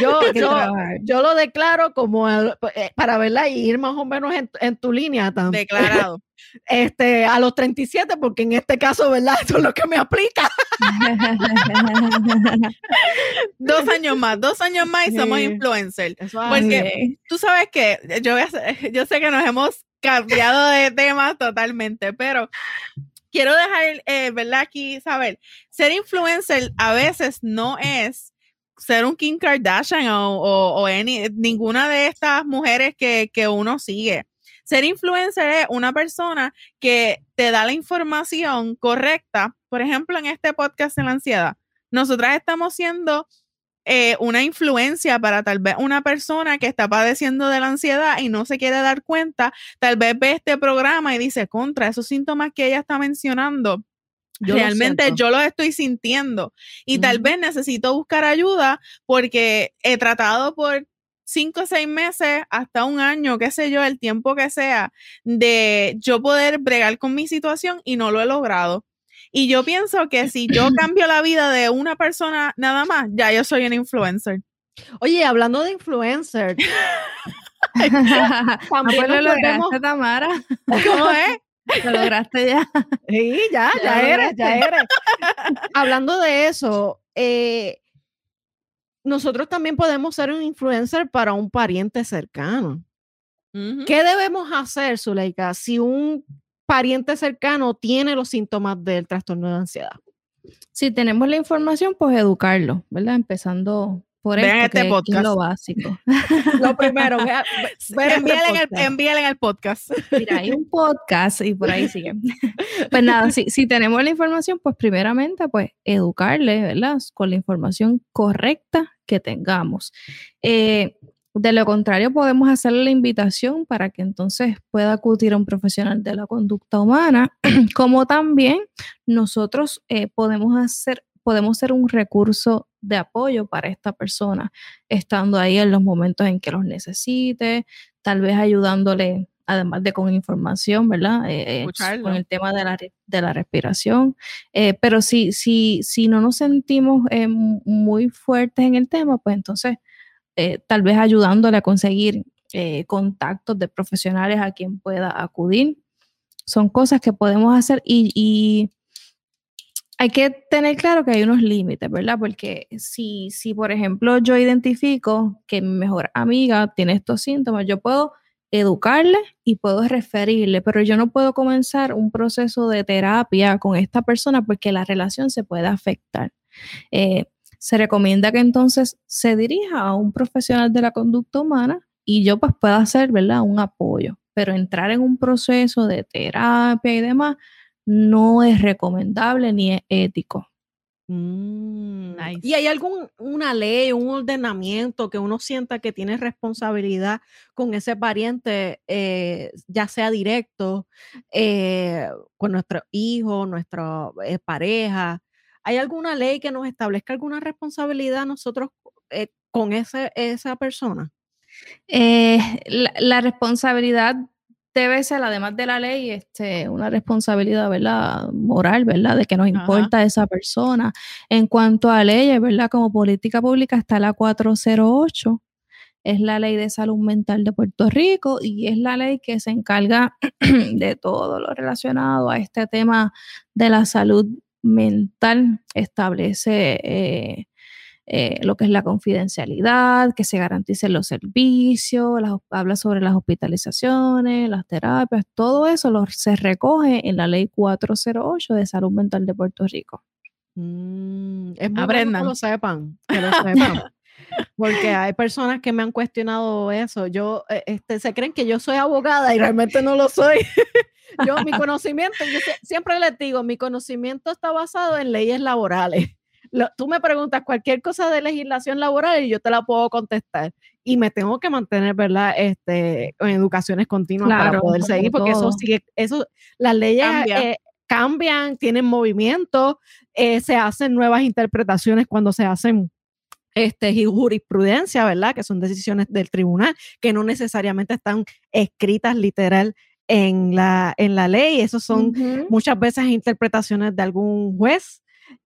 Speaker 1: Yo, lo declaro como el- eh, para verla y ir más o menos en, en tu línea también.
Speaker 2: Declarado.
Speaker 1: Este, a los 37, porque en este caso, ¿verdad? Eso es lo que me aplica.
Speaker 2: Dos años más, dos años más y somos
Speaker 1: Sí.
Speaker 2: influencer.
Speaker 1: Eso
Speaker 2: Porque-. Tú sabes que yo, voy a hacer- yo sé que nos hemos cambiado de tema totalmente, pero quiero dejar, eh. Aquí saber, ser influencer a veces no es ser un Kim Kardashian o, ninguna de estas mujeres que, que uno sigue. Ser influencer es una persona que te da la información correcta. Por ejemplo, en este podcast de la ansiedad, nosotras estamos siendo eh, una influencia para tal vez una persona que está padeciendo de la ansiedad y no se quiere dar cuenta, tal vez ve este programa y dice, contra esos síntomas que ella está mencionando. Realmente yo los estoy sintiendo y tal vez necesito buscar ayuda porque he tratado por cinco o seis meses hasta un año, qué sé yo, el tiempo que sea, de yo poder bregar con mi situación y no lo he logrado. Y yo pienso que si yo cambio la vida de una persona nada más, ya yo soy un influencer.
Speaker 1: Oye, hablando de influencer.
Speaker 3: también lo lograste, Tamara.
Speaker 2: ¿Cómo es?
Speaker 3: Lo lograste ya.
Speaker 1: Sí, ya, ya, eres, ya eres. hablando de eso, eh, nosotros también podemos ser un influencer para un pariente cercano. ¿Qué debemos hacer, Zuleika, si un pariente cercano tiene los síntomas del trastorno de ansiedad.
Speaker 3: Si tenemos la información, pues educarlo, ¿verdad? Empezando por
Speaker 2: esto, este podcast.
Speaker 3: Es lo básico.
Speaker 1: lo primero,
Speaker 2: envíale, en el, podcast.
Speaker 3: Mira, hay un podcast y por ahí sigue. Pues nada, si, si tenemos la información, pues primeramente, pues educarle, ¿verdad? Con la información correcta que tengamos. Eh, de lo contrario, podemos hacerle la invitación para que entonces pueda acudir a un profesional de la conducta humana, como también nosotros eh, podemos hacer, podemos ser un recurso de apoyo para esta persona, estando ahí en los momentos en que los necesite, tal vez ayudándole, además de con información, ¿verdad? Eh, eh, con el tema de la, de la respiración. pero si, si, si no nos sentimos muy fuertes en el tema, pues entonces eh, tal vez ayudándole a conseguir eh, contactos de profesionales a quien pueda acudir. Son cosas que podemos hacer y, hay que tener claro que hay unos límites, ¿verdad? Porque si, si, por ejemplo, yo identifico que mi mejor amiga tiene estos síntomas, yo puedo educarle y puedo referirle, pero yo no puedo comenzar un proceso de terapia con esta persona porque la relación se puede afectar. Eh, se recomienda que entonces se dirija a un profesional de la conducta humana y yo pues pueda hacer, ¿verdad? Un apoyo. Pero entrar en un proceso de terapia y demás no es recomendable ni es ético.
Speaker 1: Mm, ¿Y hay alguna ley, un ordenamiento que uno sienta que tiene responsabilidad con ese pariente, eh, ya sea directo, eh, con nuestro hijo, nuestra eh, pareja? ¿Hay alguna ley que nos establezca alguna responsabilidad nosotros eh, con ese, esa persona?
Speaker 3: Eh, la, responsabilidad debe ser, además de la ley, este, una responsabilidad, ¿verdad? Moral, ¿verdad? De que nos importa esa persona. En cuanto a leyes, ¿verdad? Como política pública está la 408, es la ley de salud mental de Puerto Rico y es la ley que se encarga de todo lo relacionado a este tema de la salud mental establece eh, eh, lo que es la confidencialidad, que se garanticen los servicios, habla sobre las hospitalizaciones, las terapias, todo eso lo, se recoge en la ley 408 de salud mental de Puerto Rico.
Speaker 1: Mm, es muy bueno que lo sepan, que lo sepan. Porque hay personas que me han cuestionado eso. Yo, eh, este, se creen que yo soy abogada y realmente no lo soy. yo, mi conocimiento, yo siempre les digo, mi conocimiento está basado en leyes laborales. tú me preguntas cualquier cosa de legislación laboral y yo te la puedo contestar. Y me tengo que mantener, ¿verdad? Este, en educaciones continuas para poder seguir, porque eso sigue, eso, las leyes eh, cambian, tienen movimiento, eh, se hacen nuevas interpretaciones cuando se hacen este, jurisprudencia, ¿verdad? Que son decisiones del tribunal que no necesariamente están escritas literal en la, en la ley. Esos son muchas veces interpretaciones de algún juez,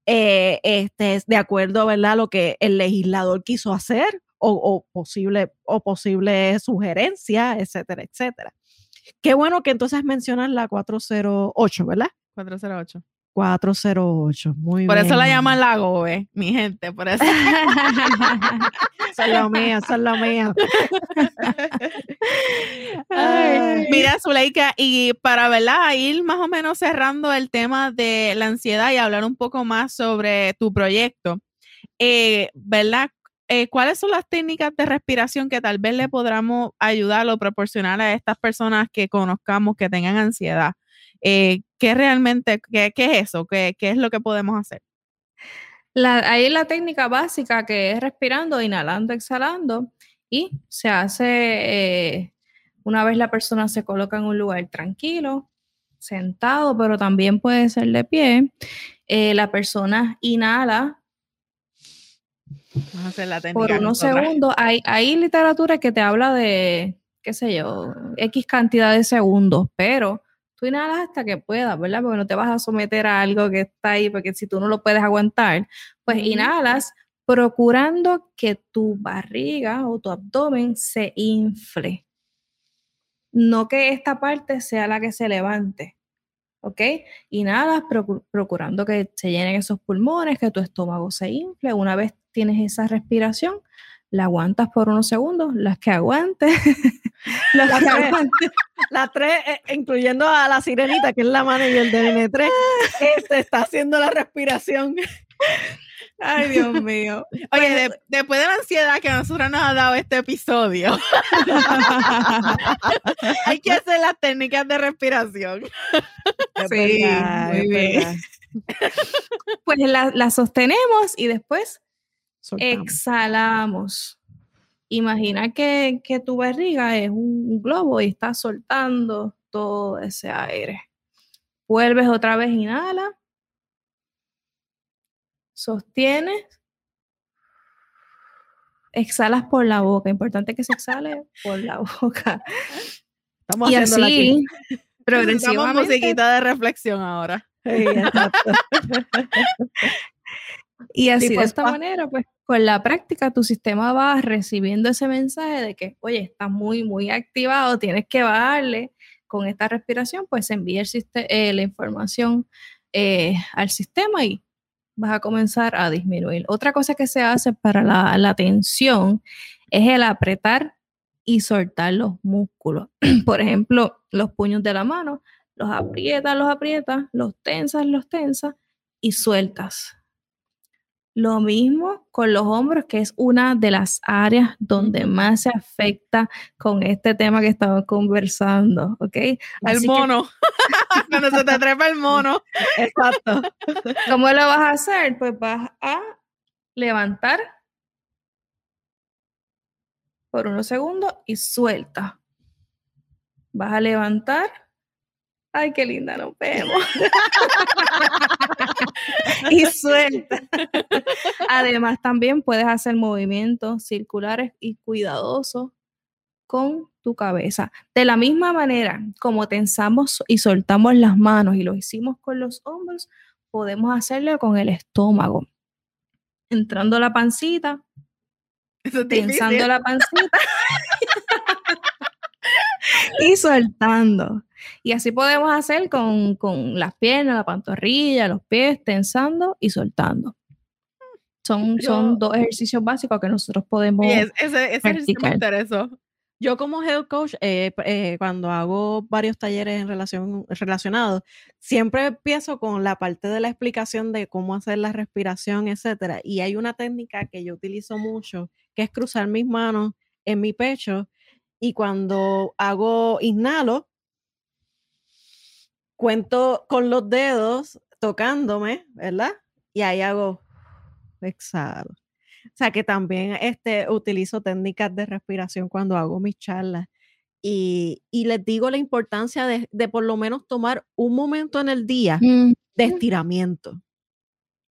Speaker 1: eh, este, de acuerdo, ¿verdad? A lo que el legislador quiso hacer o, posible, o posible sugerencia, etcétera, etcétera. Qué bueno que entonces mencionas la 408, ¿verdad?
Speaker 2: 408.
Speaker 1: 408. Muy
Speaker 2: Por eso la llaman la GOBE, mi gente, por eso.
Speaker 1: Eso es lo mío, eso es lo mío.
Speaker 2: Ay, Mira, Zuleika, y para ¿verdad? ir más o menos cerrando el tema de la ansiedad y hablar un poco más sobre tu proyecto, eh, ¿verdad? Eh, ¿Cuáles son las técnicas de respiración que tal vez le podamos ayudar o proporcionar a estas personas que conozcamos que tengan ansiedad? Eh, ¿Qué realmente, qué, qué es eso? ¿Qué, ¿Qué es lo que podemos hacer?
Speaker 3: La, hay la técnica básica que es respirando, inhalando, exhalando y se hace eh, una vez la persona se coloca en un lugar tranquilo, sentado, pero también puede ser de pie. eh, la persona inhala
Speaker 2: Vamos a hacer la técnica.
Speaker 3: por unos segundos. Hay, hay literatura que te habla de, qué sé yo, X cantidad de segundos, pero tú inhalas hasta que puedas, ¿verdad? Porque no te vas a someter a algo que está ahí, porque si tú no lo puedes aguantar, pues inhalas procurando que tu barriga o tu abdomen se infle. No que esta parte sea la que se levante. ¿Ok? Inhalas procu- procurando que se llenen esos pulmones, que tu estómago se infle. Una vez tienes esa respiración, la aguantas por unos segundos, las que aguantes. las que
Speaker 1: tres.
Speaker 3: aguantes.
Speaker 1: Las tres, eh, incluyendo a la sirenita, que es la manager del N3, este, está haciendo la respiración.
Speaker 2: Ay, Dios mío. Oye, de- después de la ansiedad que a nosotros nos ha dado este episodio, hay que hacer las técnicas de respiración.
Speaker 1: Es
Speaker 3: Sí,
Speaker 1: verdad,
Speaker 3: muy bien.
Speaker 1: verdad.
Speaker 3: Pues la, la sostenemos y después
Speaker 1: Soltamos.
Speaker 3: exhalamos. Imagina que, que tu barriga es un, globo y estás soltando todo ese aire. Vuelves otra vez, inhala. Sostienes. Exhalas por la boca. Importante que se exhale por la boca.
Speaker 1: Estamos
Speaker 3: y
Speaker 1: aquí.
Speaker 3: así,
Speaker 2: Necesitamos
Speaker 3: progresivamente.
Speaker 2: musiquita de reflexión ahora.
Speaker 1: Sí, exacto.
Speaker 3: Y así
Speaker 1: pues,
Speaker 3: de esta manera, pues con la práctica tu sistema va recibiendo ese mensaje de que, oye, estás muy, muy activado, tienes que bajarle con esta respiración, pues envía eh, la información eh, al sistema y vas a comenzar a disminuir. Otra cosa que se hace para la, la tensión es el apretar y soltar los músculos. Por ejemplo, los puños de la mano, los aprietas, los aprietas, los tensas, los tensas y sueltas. Lo mismo con los hombros, que es una de las áreas donde más se afecta con este tema que estamos conversando, ¿ok?
Speaker 2: El
Speaker 3: que,
Speaker 2: mono. Cuando se te trepa el mono.
Speaker 1: Exacto.
Speaker 3: ¿Cómo lo vas a hacer? Pues vas a levantar por unos segundos y suelta. Vas a levantar. Ay, qué linda, nos vemos. y suelta. Además, también puedes hacer movimientos circulares y cuidadosos con tu cabeza. De la misma manera como tensamos y soltamos las manos y lo hicimos con los hombros, podemos hacerlo con el estómago. Entrando la pancita,
Speaker 2: Eso es
Speaker 3: tensando
Speaker 2: difícil.
Speaker 3: la pancita y soltando. Y así podemos hacer con, con las piernas, la pantorrilla, los pies, tensando y soltando. Son,
Speaker 1: Yo-
Speaker 3: son dos ejercicios básicos que nosotros podemos...
Speaker 2: Y es- ese, ese ejercicio me.
Speaker 1: Yo como health coach, eh, eh, cuando hago varios talleres en relación, relacionados, siempre empiezo con la parte de la explicación de cómo hacer la respiración, etcétera. Y hay una técnica que yo utilizo mucho, que es cruzar mis manos en mi pecho y cuando hago inhalo, cuento con los dedos tocándome, ¿verdad? Y ahí hago exhalo. O sea que también este, utilizo técnicas de respiración cuando hago mis charlas. Y, y les digo la importancia de, de por lo menos tomar un momento en el día
Speaker 3: Mm,
Speaker 1: de estiramiento.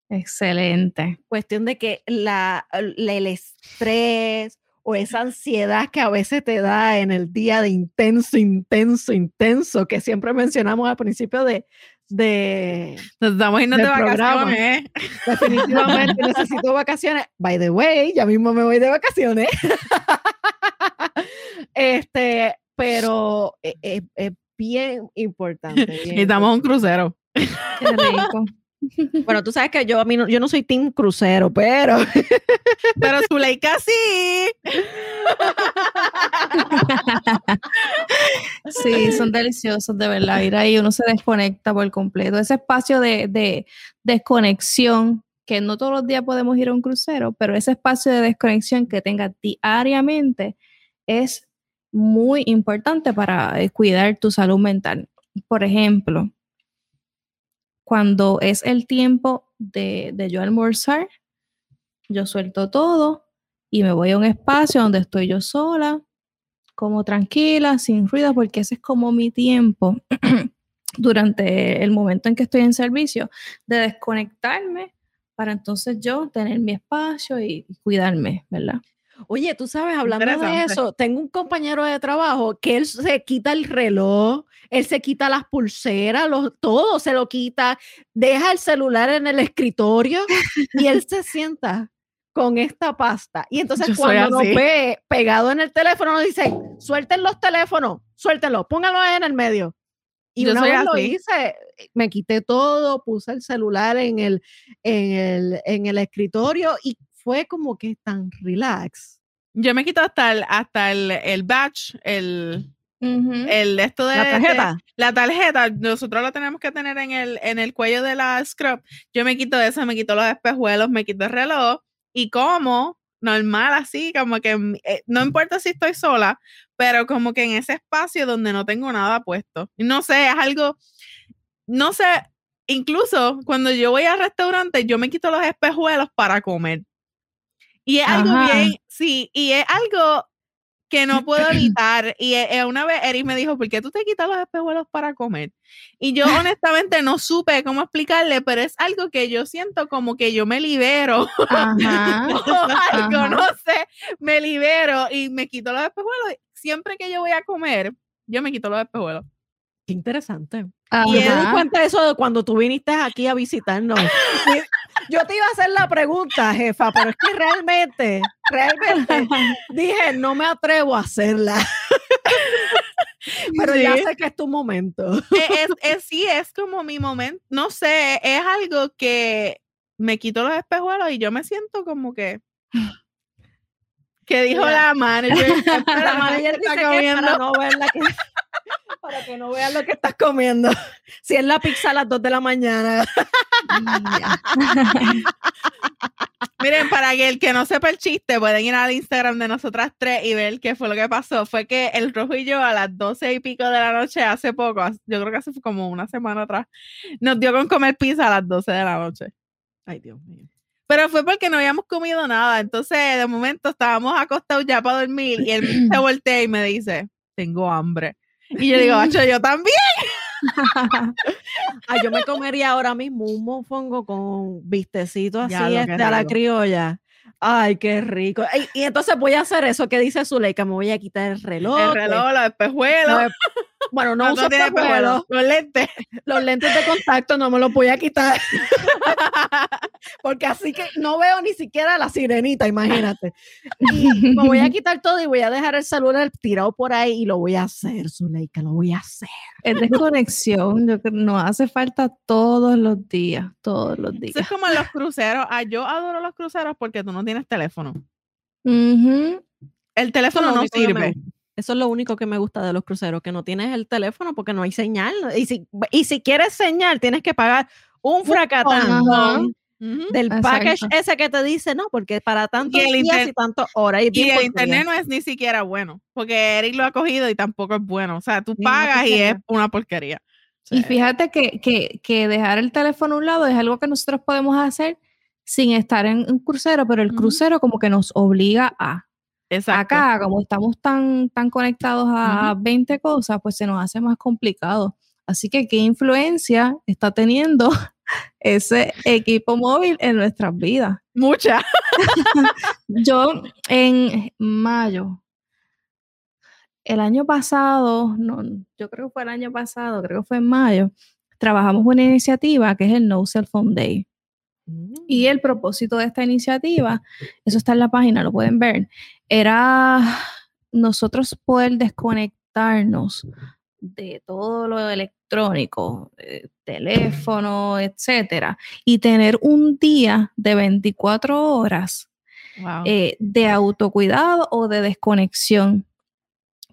Speaker 3: excelente.
Speaker 1: Cuestión de que la, la- el estrés o esa ansiedad que a veces te da en el día de intenso, intenso, intenso, que siempre mencionamos al principio de, de
Speaker 2: Nos estamos yendo de vacaciones,
Speaker 1: definitivamente necesito vacaciones. By the way, ya mismo me voy de vacaciones. este, pero e- e- es, bien importante. bien
Speaker 2: en un crucero.
Speaker 3: Qué rico.
Speaker 1: Bueno, tú sabes que yo, a mí no, yo no soy team crucero, pero
Speaker 2: Pero Zuleika sí.
Speaker 3: Sí, son deliciosos, de verdad. Ir ahí uno se desconecta por completo. Ese espacio de, de desconexión, que no todos los días podemos ir a un crucero, pero ese espacio de desconexión que tenga diariamente es muy importante para eh, cuidar tu salud mental. Por ejemplo, cuando es el tiempo de, de yo almorzar, yo suelto todo y me voy a un espacio donde estoy yo sola, como tranquila, sin ruido, porque ese es como mi tiempo durante el momento en que estoy en servicio, de desconectarme para entonces yo tener mi espacio y cuidarme, ¿verdad?
Speaker 1: Oye, tú sabes, hablando de eso, tengo un compañero de trabajo que él se quita el reloj, él se quita las pulseras, los, todo se lo quita, deja el celular en el escritorio y él se sienta con esta pasta. Y entonces
Speaker 2: Yo
Speaker 1: cuando nos ve pegado en el teléfono, nos dice, suelten los teléfonos, suéltenlos, pónganlos en el medio. Y
Speaker 2: Yo
Speaker 1: una vez lo
Speaker 2: así.
Speaker 1: hice, me quité todo, puse el celular en el, en el, en el escritorio y fue como que tan relax.
Speaker 2: Yo me quito hasta el, hasta el, el badge, el,
Speaker 3: Ujú.
Speaker 2: el esto de
Speaker 1: La
Speaker 2: de-
Speaker 1: tarjeta.
Speaker 2: la tarjeta, nosotros la tenemos que tener en el, en el cuello de la scrub. Yo me quito eso, me quito los espejuelos, me quito el reloj y como normal así, como que mm, eh, no importa si estoy sola, pero como que en ese espacio donde no tengo nada puesto. No sé, es algo, no sé, incluso cuando yo voy al restaurante, yo me quito los espejuelos para comer. Y es algo
Speaker 3: Ajá.
Speaker 2: bien, sí, y es algo que no puedo evitar. Y eh, eh, una vez Eric me dijo, ¿por qué tú te quitas los espejuelos para comer? Y yo honestamente no supe cómo explicarle, pero es algo que yo siento como que yo me libero
Speaker 3: Ajá.
Speaker 2: o algo,
Speaker 3: Ajá.
Speaker 2: no sé, me libero y me quito los espejuelos. Siempre que yo voy a comer, yo me quito los espejuelos.
Speaker 1: Qué interesante.
Speaker 3: Ajá.
Speaker 1: Y me di cuenta de eso de cuando tú viniste aquí a visitarnos. Yo te iba a hacer la pregunta, jefa, pero es que realmente, realmente dije, no me atrevo a hacerla. Pero ya sé que es tu momento.
Speaker 2: Eh, es, es- sí, es como mi momento, no sé, es algo que me quito los espejuelos y yo me siento como que... Que dijo la manager.
Speaker 1: La manager
Speaker 2: está comiendo.
Speaker 1: no ver la que- para que no vean lo que estás comiendo. Si es la pizza a las 2 de la mañana.
Speaker 2: Miren, para que el que no sepa el chiste, pueden ir al Instagram de nosotras tres y ver qué fue lo que pasó. Fue que el rojo y yo a las doce y pico de la noche, hace poco, yo creo que hace como una semana atrás, nos dio con comer pizza a las 12 de la noche.
Speaker 1: Ay, Dios mío.
Speaker 2: Pero fue porque no habíamos comido nada. Entonces, de momento estábamos acostados ya para dormir y él se voltea y me dice, tengo hambre. Y yo digo, "Acho, yo también.
Speaker 1: Ay, yo me comería ahora mismo un mofongo con vistecito así
Speaker 2: Ya
Speaker 1: este, a la criolla. Ay, qué rico. Ay, y entonces voy a hacer eso que dice Zuleika, me voy a quitar el reloj.
Speaker 2: El
Speaker 1: pues,
Speaker 2: reloj, los espejuelos.
Speaker 1: no, bueno, no,
Speaker 2: no,
Speaker 1: uso
Speaker 2: tiene
Speaker 1: espejuelos,
Speaker 2: espejuelos, los lentes.
Speaker 1: los lentes de contacto no me los voy a quitar. Porque así que no veo ni siquiera la sirenita, imagínate. Y me voy a quitar todo y voy a dejar el celular tirado por ahí y lo voy a hacer, Zuleika, lo voy a hacer.
Speaker 3: Es desconexión, yo creo que nos hace falta todos los días, todos los
Speaker 2: Eso
Speaker 3: días.
Speaker 2: es como en los cruceros. Ah, yo adoro los cruceros porque tú no tienes teléfono. El teléfono no sirve.
Speaker 1: Eso es lo único que me gusta de los cruceros, que no tienes el teléfono porque no hay señal. Y si, y si quieres señal, tienes que pagar un fracatán del package ese que te dice, no, porque para tantos días y tantas horas. Y,
Speaker 2: Y el internet no es ni siquiera bueno, porque Eric lo ha cogido y tampoco es bueno. O sea, tú
Speaker 1: Sí,
Speaker 2: pagas y es una porquería.
Speaker 3: Y fíjate que, que, que dejar el teléfono a un lado es algo que nosotros podemos hacer sin estar en un crucero, pero el crucero como que nos obliga a.
Speaker 2: Exacto.
Speaker 3: Acá, como estamos tan, tan conectados a 20 cosas, pues se nos hace más complicado. Así que, ¿qué influencia está teniendo ese equipo móvil en nuestras vidas?
Speaker 2: Mucha.
Speaker 3: Yo en mayo, el año pasado, no, yo creo que fue el año pasado, creo que fue en mayo, trabajamos una iniciativa que es el No Cell Phone Day. Y el propósito de esta iniciativa, eso está en la página, lo pueden ver, era nosotros poder desconectarnos de todo lo, ele- electrónico, eh, teléfono, etcétera, y tener un día de 24 horas eh, de autocuidado o de desconexión.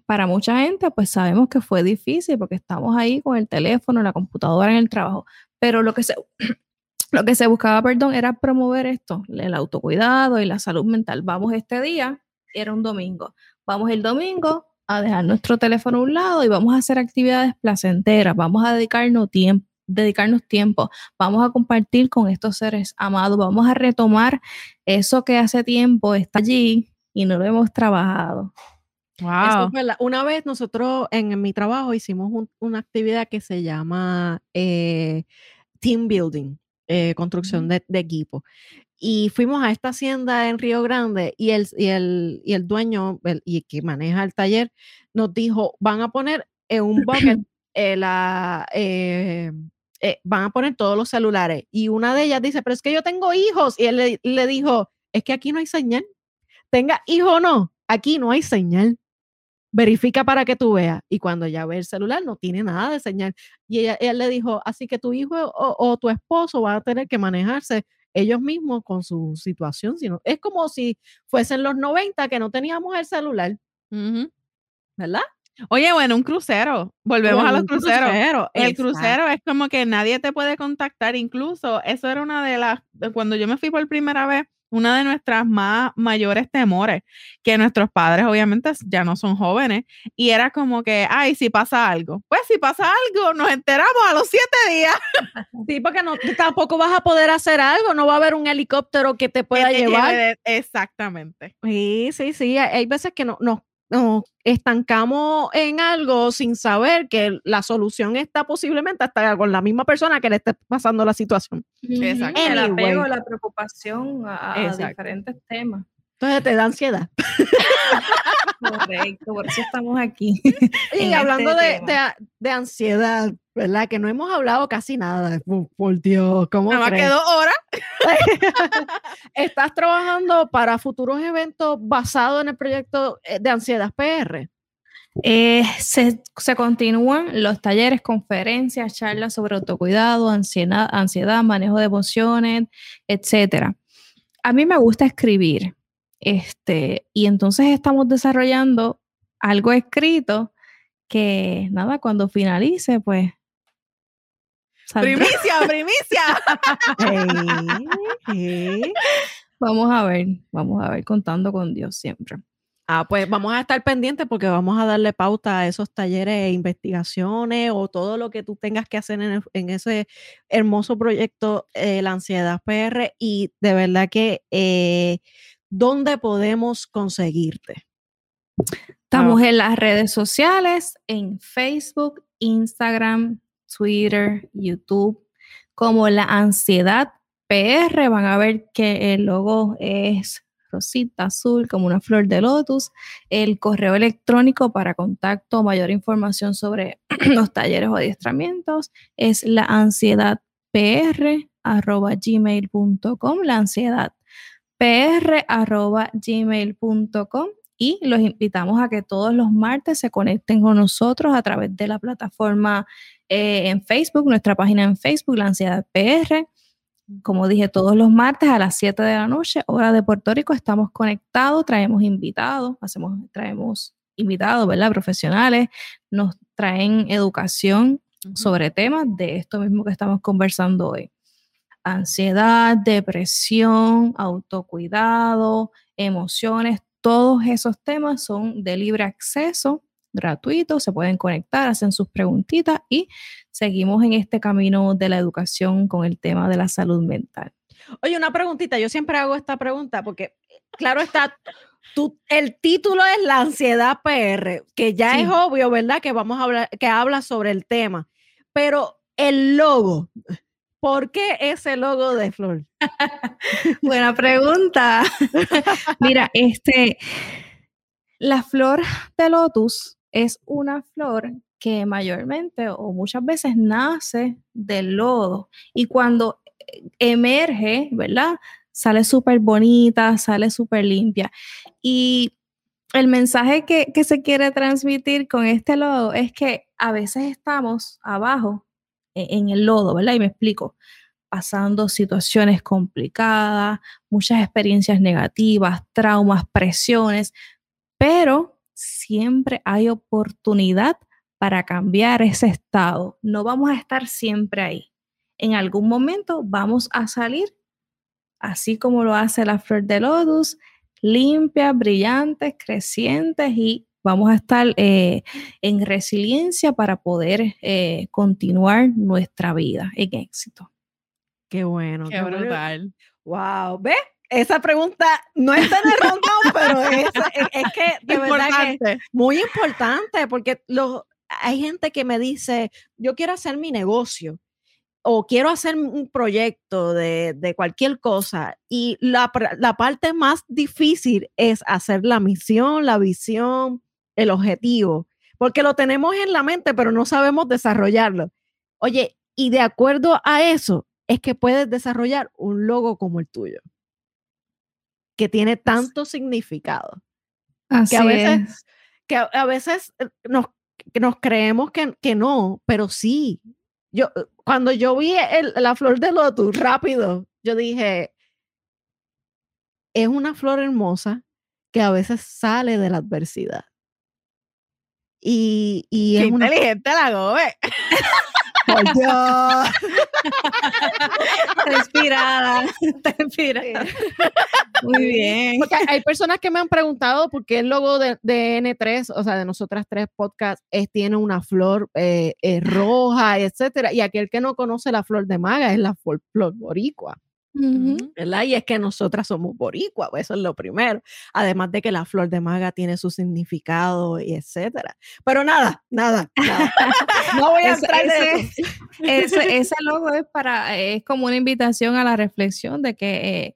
Speaker 3: Para mucha gente, pues sabemos que fue difícil porque estamos ahí con el teléfono, la computadora en el trabajo, pero lo que se, lo que se buscaba, perdón, era promover esto, el autocuidado y la salud mental. Vamos este día, era un domingo, vamos el domingo a dejar nuestro teléfono a un lado y vamos a hacer actividades placenteras, vamos a dedicarnos tiempo dedicarnos tiempo, vamos a compartir con estos seres amados, vamos a retomar eso que hace tiempo está allí y no lo hemos trabajado.
Speaker 1: Wow. Una vez nosotros en, mi trabajo hicimos una actividad que se llama eh, team building, eh, construcción de, equipo. Y fuimos a esta hacienda en Río Grande y el, y el, y el dueño y que maneja el taller nos dijo, van a poner en un bucket eh, la, eh, van a poner todos los celulares. Y una de ellas dice, pero es que yo tengo hijos. Y él le, dijo, es que aquí no hay señal. Tenga hijo o no, aquí no hay señal. Verifica para que tú veas. Y cuando ya ve el celular, no tiene nada de señal. Y ella, él le dijo, así que tu hijo o, tu esposo van a tener que manejarse ellos mismos con su situación. Sino, es como si fuesen los 90 que no teníamos el celular. ¿Verdad?
Speaker 2: Oye, bueno, un crucero. Volvemos a los cruceros. el crucero es como que nadie te puede contactar. Incluso eso era una de las, cuando yo me fui por primera vez, una de nuestras más mayores temores, que nuestros padres obviamente ya no son jóvenes, y era como que, ay, si pasa algo. Pues si pasa algo, nos enteramos a los siete días.
Speaker 1: Sí, porque no, tampoco vas a poder hacer algo, no va a haber un helicóptero que te pueda llevar.
Speaker 2: exactamente.
Speaker 1: Sí, sí, sí, hay veces que no, no nos estancamos en algo sin saber que la solución está posiblemente hasta con la misma persona que le esté pasando la situación.
Speaker 3: Exacto. El apego, la preocupación a, diferentes temas.
Speaker 1: Entonces te da ansiedad.
Speaker 3: Correcto, por eso estamos aquí.
Speaker 1: Y hablando este de, de, ansiedad, ¿verdad? Que no hemos hablado casi nada. Por, Dios, ¿cómo
Speaker 2: Nada más que dos horas.
Speaker 1: ¿Estás trabajando para futuros eventos basados en el proyecto eh, de Ansiedad PR?
Speaker 3: Eh, se, se, continúan los talleres, conferencias, charlas sobre autocuidado, ansiedad, ansiedad, manejo de emociones, etcétera. A mí me gusta escribir, este, y entonces estamos desarrollando algo escrito que nada, cuando finalice, pues
Speaker 2: Primicia, primicia.
Speaker 3: Vamos a ver, vamos a ver, contando con Dios siempre.
Speaker 1: Ah, pues vamos a estar pendientes porque vamos a darle pauta a esos talleres e investigaciones o todo lo que tú tengas que hacer en, ese hermoso proyecto, eh, la ansiedad PR. Y de verdad que, eh, ¿dónde podemos conseguirte?
Speaker 3: Estamos en las redes sociales, en Facebook, Instagram, Twitter, YouTube, como la ansiedad PR. Van a ver que el logo es rosita azul, como una flor de lotus. El correo electrónico para contacto mayor información sobre los talleres o adiestramientos es la ansiedad PR gmail.com, la ansiedad PR gmail.com y los invitamos a que todos los martes se conecten con nosotros a través de la plataforma eh, en Facebook, nuestra página en Facebook, La Ansiedad PR. Como dije, todos los martes a las 7 de la noche, hora de Puerto Rico, estamos conectados, traemos invitados, hacemos, traemos invitados, ¿verdad? Profesionales, nos traen educación sobre temas de esto mismo que estamos conversando hoy. Ansiedad, depresión, autocuidado, emociones, todos esos temas son de libre acceso, gratuito, se pueden conectar, hacen sus preguntitas y seguimos en este camino de la educación con el tema de la salud mental.
Speaker 1: Oye, una preguntita, yo siempre hago esta pregunta porque, claro está, tú, el título es la ansiedad PR, que ya es obvio, ¿verdad? Que vamos a hablar, que habla sobre el tema, pero el logo, ¿Por qué ese logo de flor?
Speaker 3: Buena pregunta. Mira, este, la flor de lotus es una flor que mayormente o muchas veces nace del lodo y cuando emerge, ¿verdad? Sale súper bonita, sale súper limpia. Y el mensaje que, que, se quiere transmitir con este logo es que a veces estamos abajo e, en el lodo, ¿verdad? Y me explico, pasando situaciones complicadas, muchas experiencias negativas, traumas, presiones, pero siempre hay oportunidad para cambiar ese estado. No vamos a estar siempre ahí. En algún momento vamos a salir, así como lo hace la flor de lotus, limpias, brillantes, crecientes y vamos a estar eh, en resiliencia para poder eh, continuar nuestra vida en éxito.
Speaker 1: Qué bueno.
Speaker 2: Qué, brutal.
Speaker 1: Wow, ¿ves? Esa pregunta no está en el rondón, pero es, que de verdad que es muy importante porque lo, hay gente que me dice, yo quiero hacer mi negocio o quiero hacer un proyecto de, cualquier cosa y la, la, parte más difícil es hacer la misión, la visión, el objetivo, porque lo tenemos en la mente, pero no sabemos desarrollarlo. Oye, y de acuerdo a eso es que puedes desarrollar un logo como el tuyo, que tiene tanto significado.
Speaker 3: Así
Speaker 1: que a
Speaker 3: veces, es.
Speaker 1: Que a, veces eh, nos, nos creemos que, que no, pero sí, yo, eh, cuando yo vi la flor de lotus rápido, yo dije, es una flor hermosa que a veces sale de la adversidad. Y, y
Speaker 2: Qué
Speaker 1: es una,
Speaker 2: inteligente la gobe.
Speaker 3: Respirada, respirada. Muy bien.
Speaker 1: Porque hay personas que me han preguntado por qué el logo de, de N3, o sea, de nosotras tres podcasts, es, tiene una flor eh, eh, roja, etcétera. Y aquel que no conoce la flor de maga es la flor, flor boricua. ¿Verdad? Y es que nosotras somos boricuas, pues, eso es lo primero. Además de que la flor de maga tiene su significado y etcétera. Pero nada, nada, nada. no voy a entrar
Speaker 3: ese, ese, ese, logo es para, es como una invitación a la reflexión de que eh,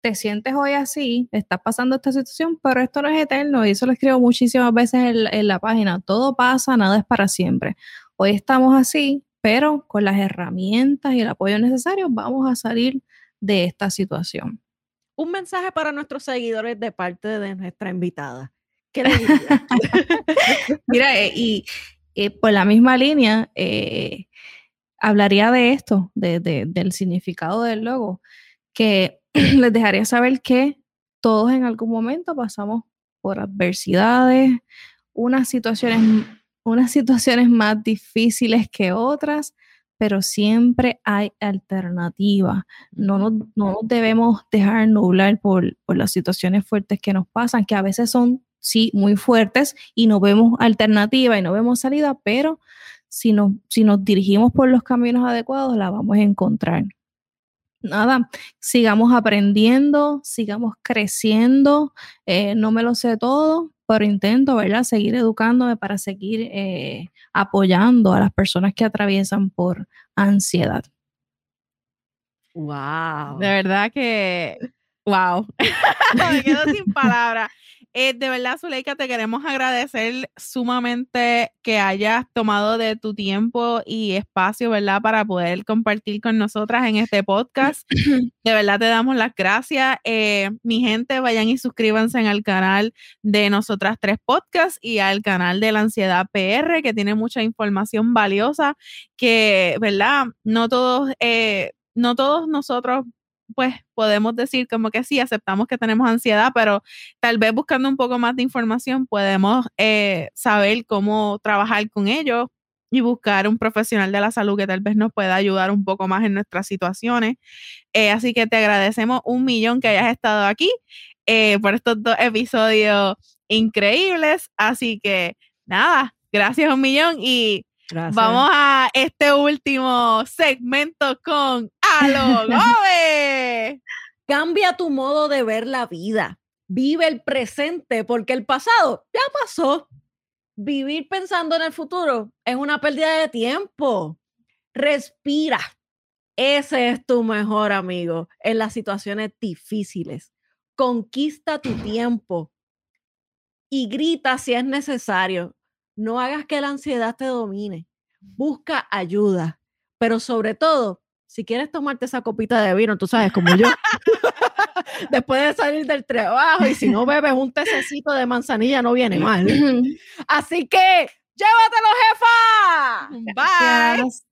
Speaker 3: te sientes hoy así, estás pasando esta situación, pero esto no es eterno y eso lo escribo muchísimas veces en, en la página. Todo pasa, nada es para siempre. Hoy estamos así, pero con las herramientas y el apoyo necesario vamos a salir de esta situación.
Speaker 1: Un mensaje para nuestros seguidores de parte de nuestra invitada. ¿Qué le
Speaker 3: Mira, eh, y eh, por la misma línea, eh, hablaría de esto, de, de, del significado del logo, que les dejaría saber que todos en algún momento pasamos por adversidades, unas situaciones, unas situaciones más difíciles que otras, pero siempre hay alternativa. No nos, no debemos dejar nublar por, por, las situaciones fuertes que nos pasan, que a veces son, sí, muy fuertes y no vemos alternativa y no vemos salida, pero si nos, si nos dirigimos por los caminos adecuados, la vamos a encontrar. Nada, sigamos aprendiendo, sigamos creciendo, eh, no me lo sé todo, pero intento, ¿verdad? Seguir educándome para seguir eh, apoyando a las personas que atraviesan por ansiedad.
Speaker 1: Wow.
Speaker 2: De verdad que, wow. Me quedo sin palabras. Eh, de verdad, Zuleika, te queremos agradecer sumamente que hayas tomado de tu tiempo y espacio, ¿verdad? Para poder compartir con nosotras en este podcast. De verdad, te damos las gracias. Eh, mi gente, vayan y suscríbanse al canal de Nosotras Tres Podcasts y al canal de la Ansiedad PR, que tiene mucha información valiosa que, ¿verdad? No todos, eh, no todos nosotros pues podemos decir como que sí, aceptamos que tenemos ansiedad, pero tal vez buscando un poco más de información podemos eh, saber cómo trabajar con ellos y buscar un profesional de la salud que tal vez nos pueda ayudar un poco más en nuestras situaciones. Eh, así que te agradecemos un millón que hayas estado aquí eh, por estos dos episodios increíbles. Así que nada, gracias un millón y Gracias. Vamos a este último segmento con Alo Gobe.
Speaker 1: Cambia tu modo de ver la vida. Vive el presente porque el pasado ya pasó. Vivir pensando en el futuro es una pérdida de tiempo. Respira. Ese es tu mejor amigo en las situaciones difíciles. Conquista tu tiempo y grita si es necesario. No hagas que la ansiedad te domine. Busca ayuda, pero sobre todo, si quieres tomarte esa copita de vino, tú sabes, como yo, después de salir del trabajo y si no bebes un tececito de manzanilla, no viene mal. Así que ¡Llévatelo, jefa!
Speaker 2: Bye.
Speaker 3: Gracias.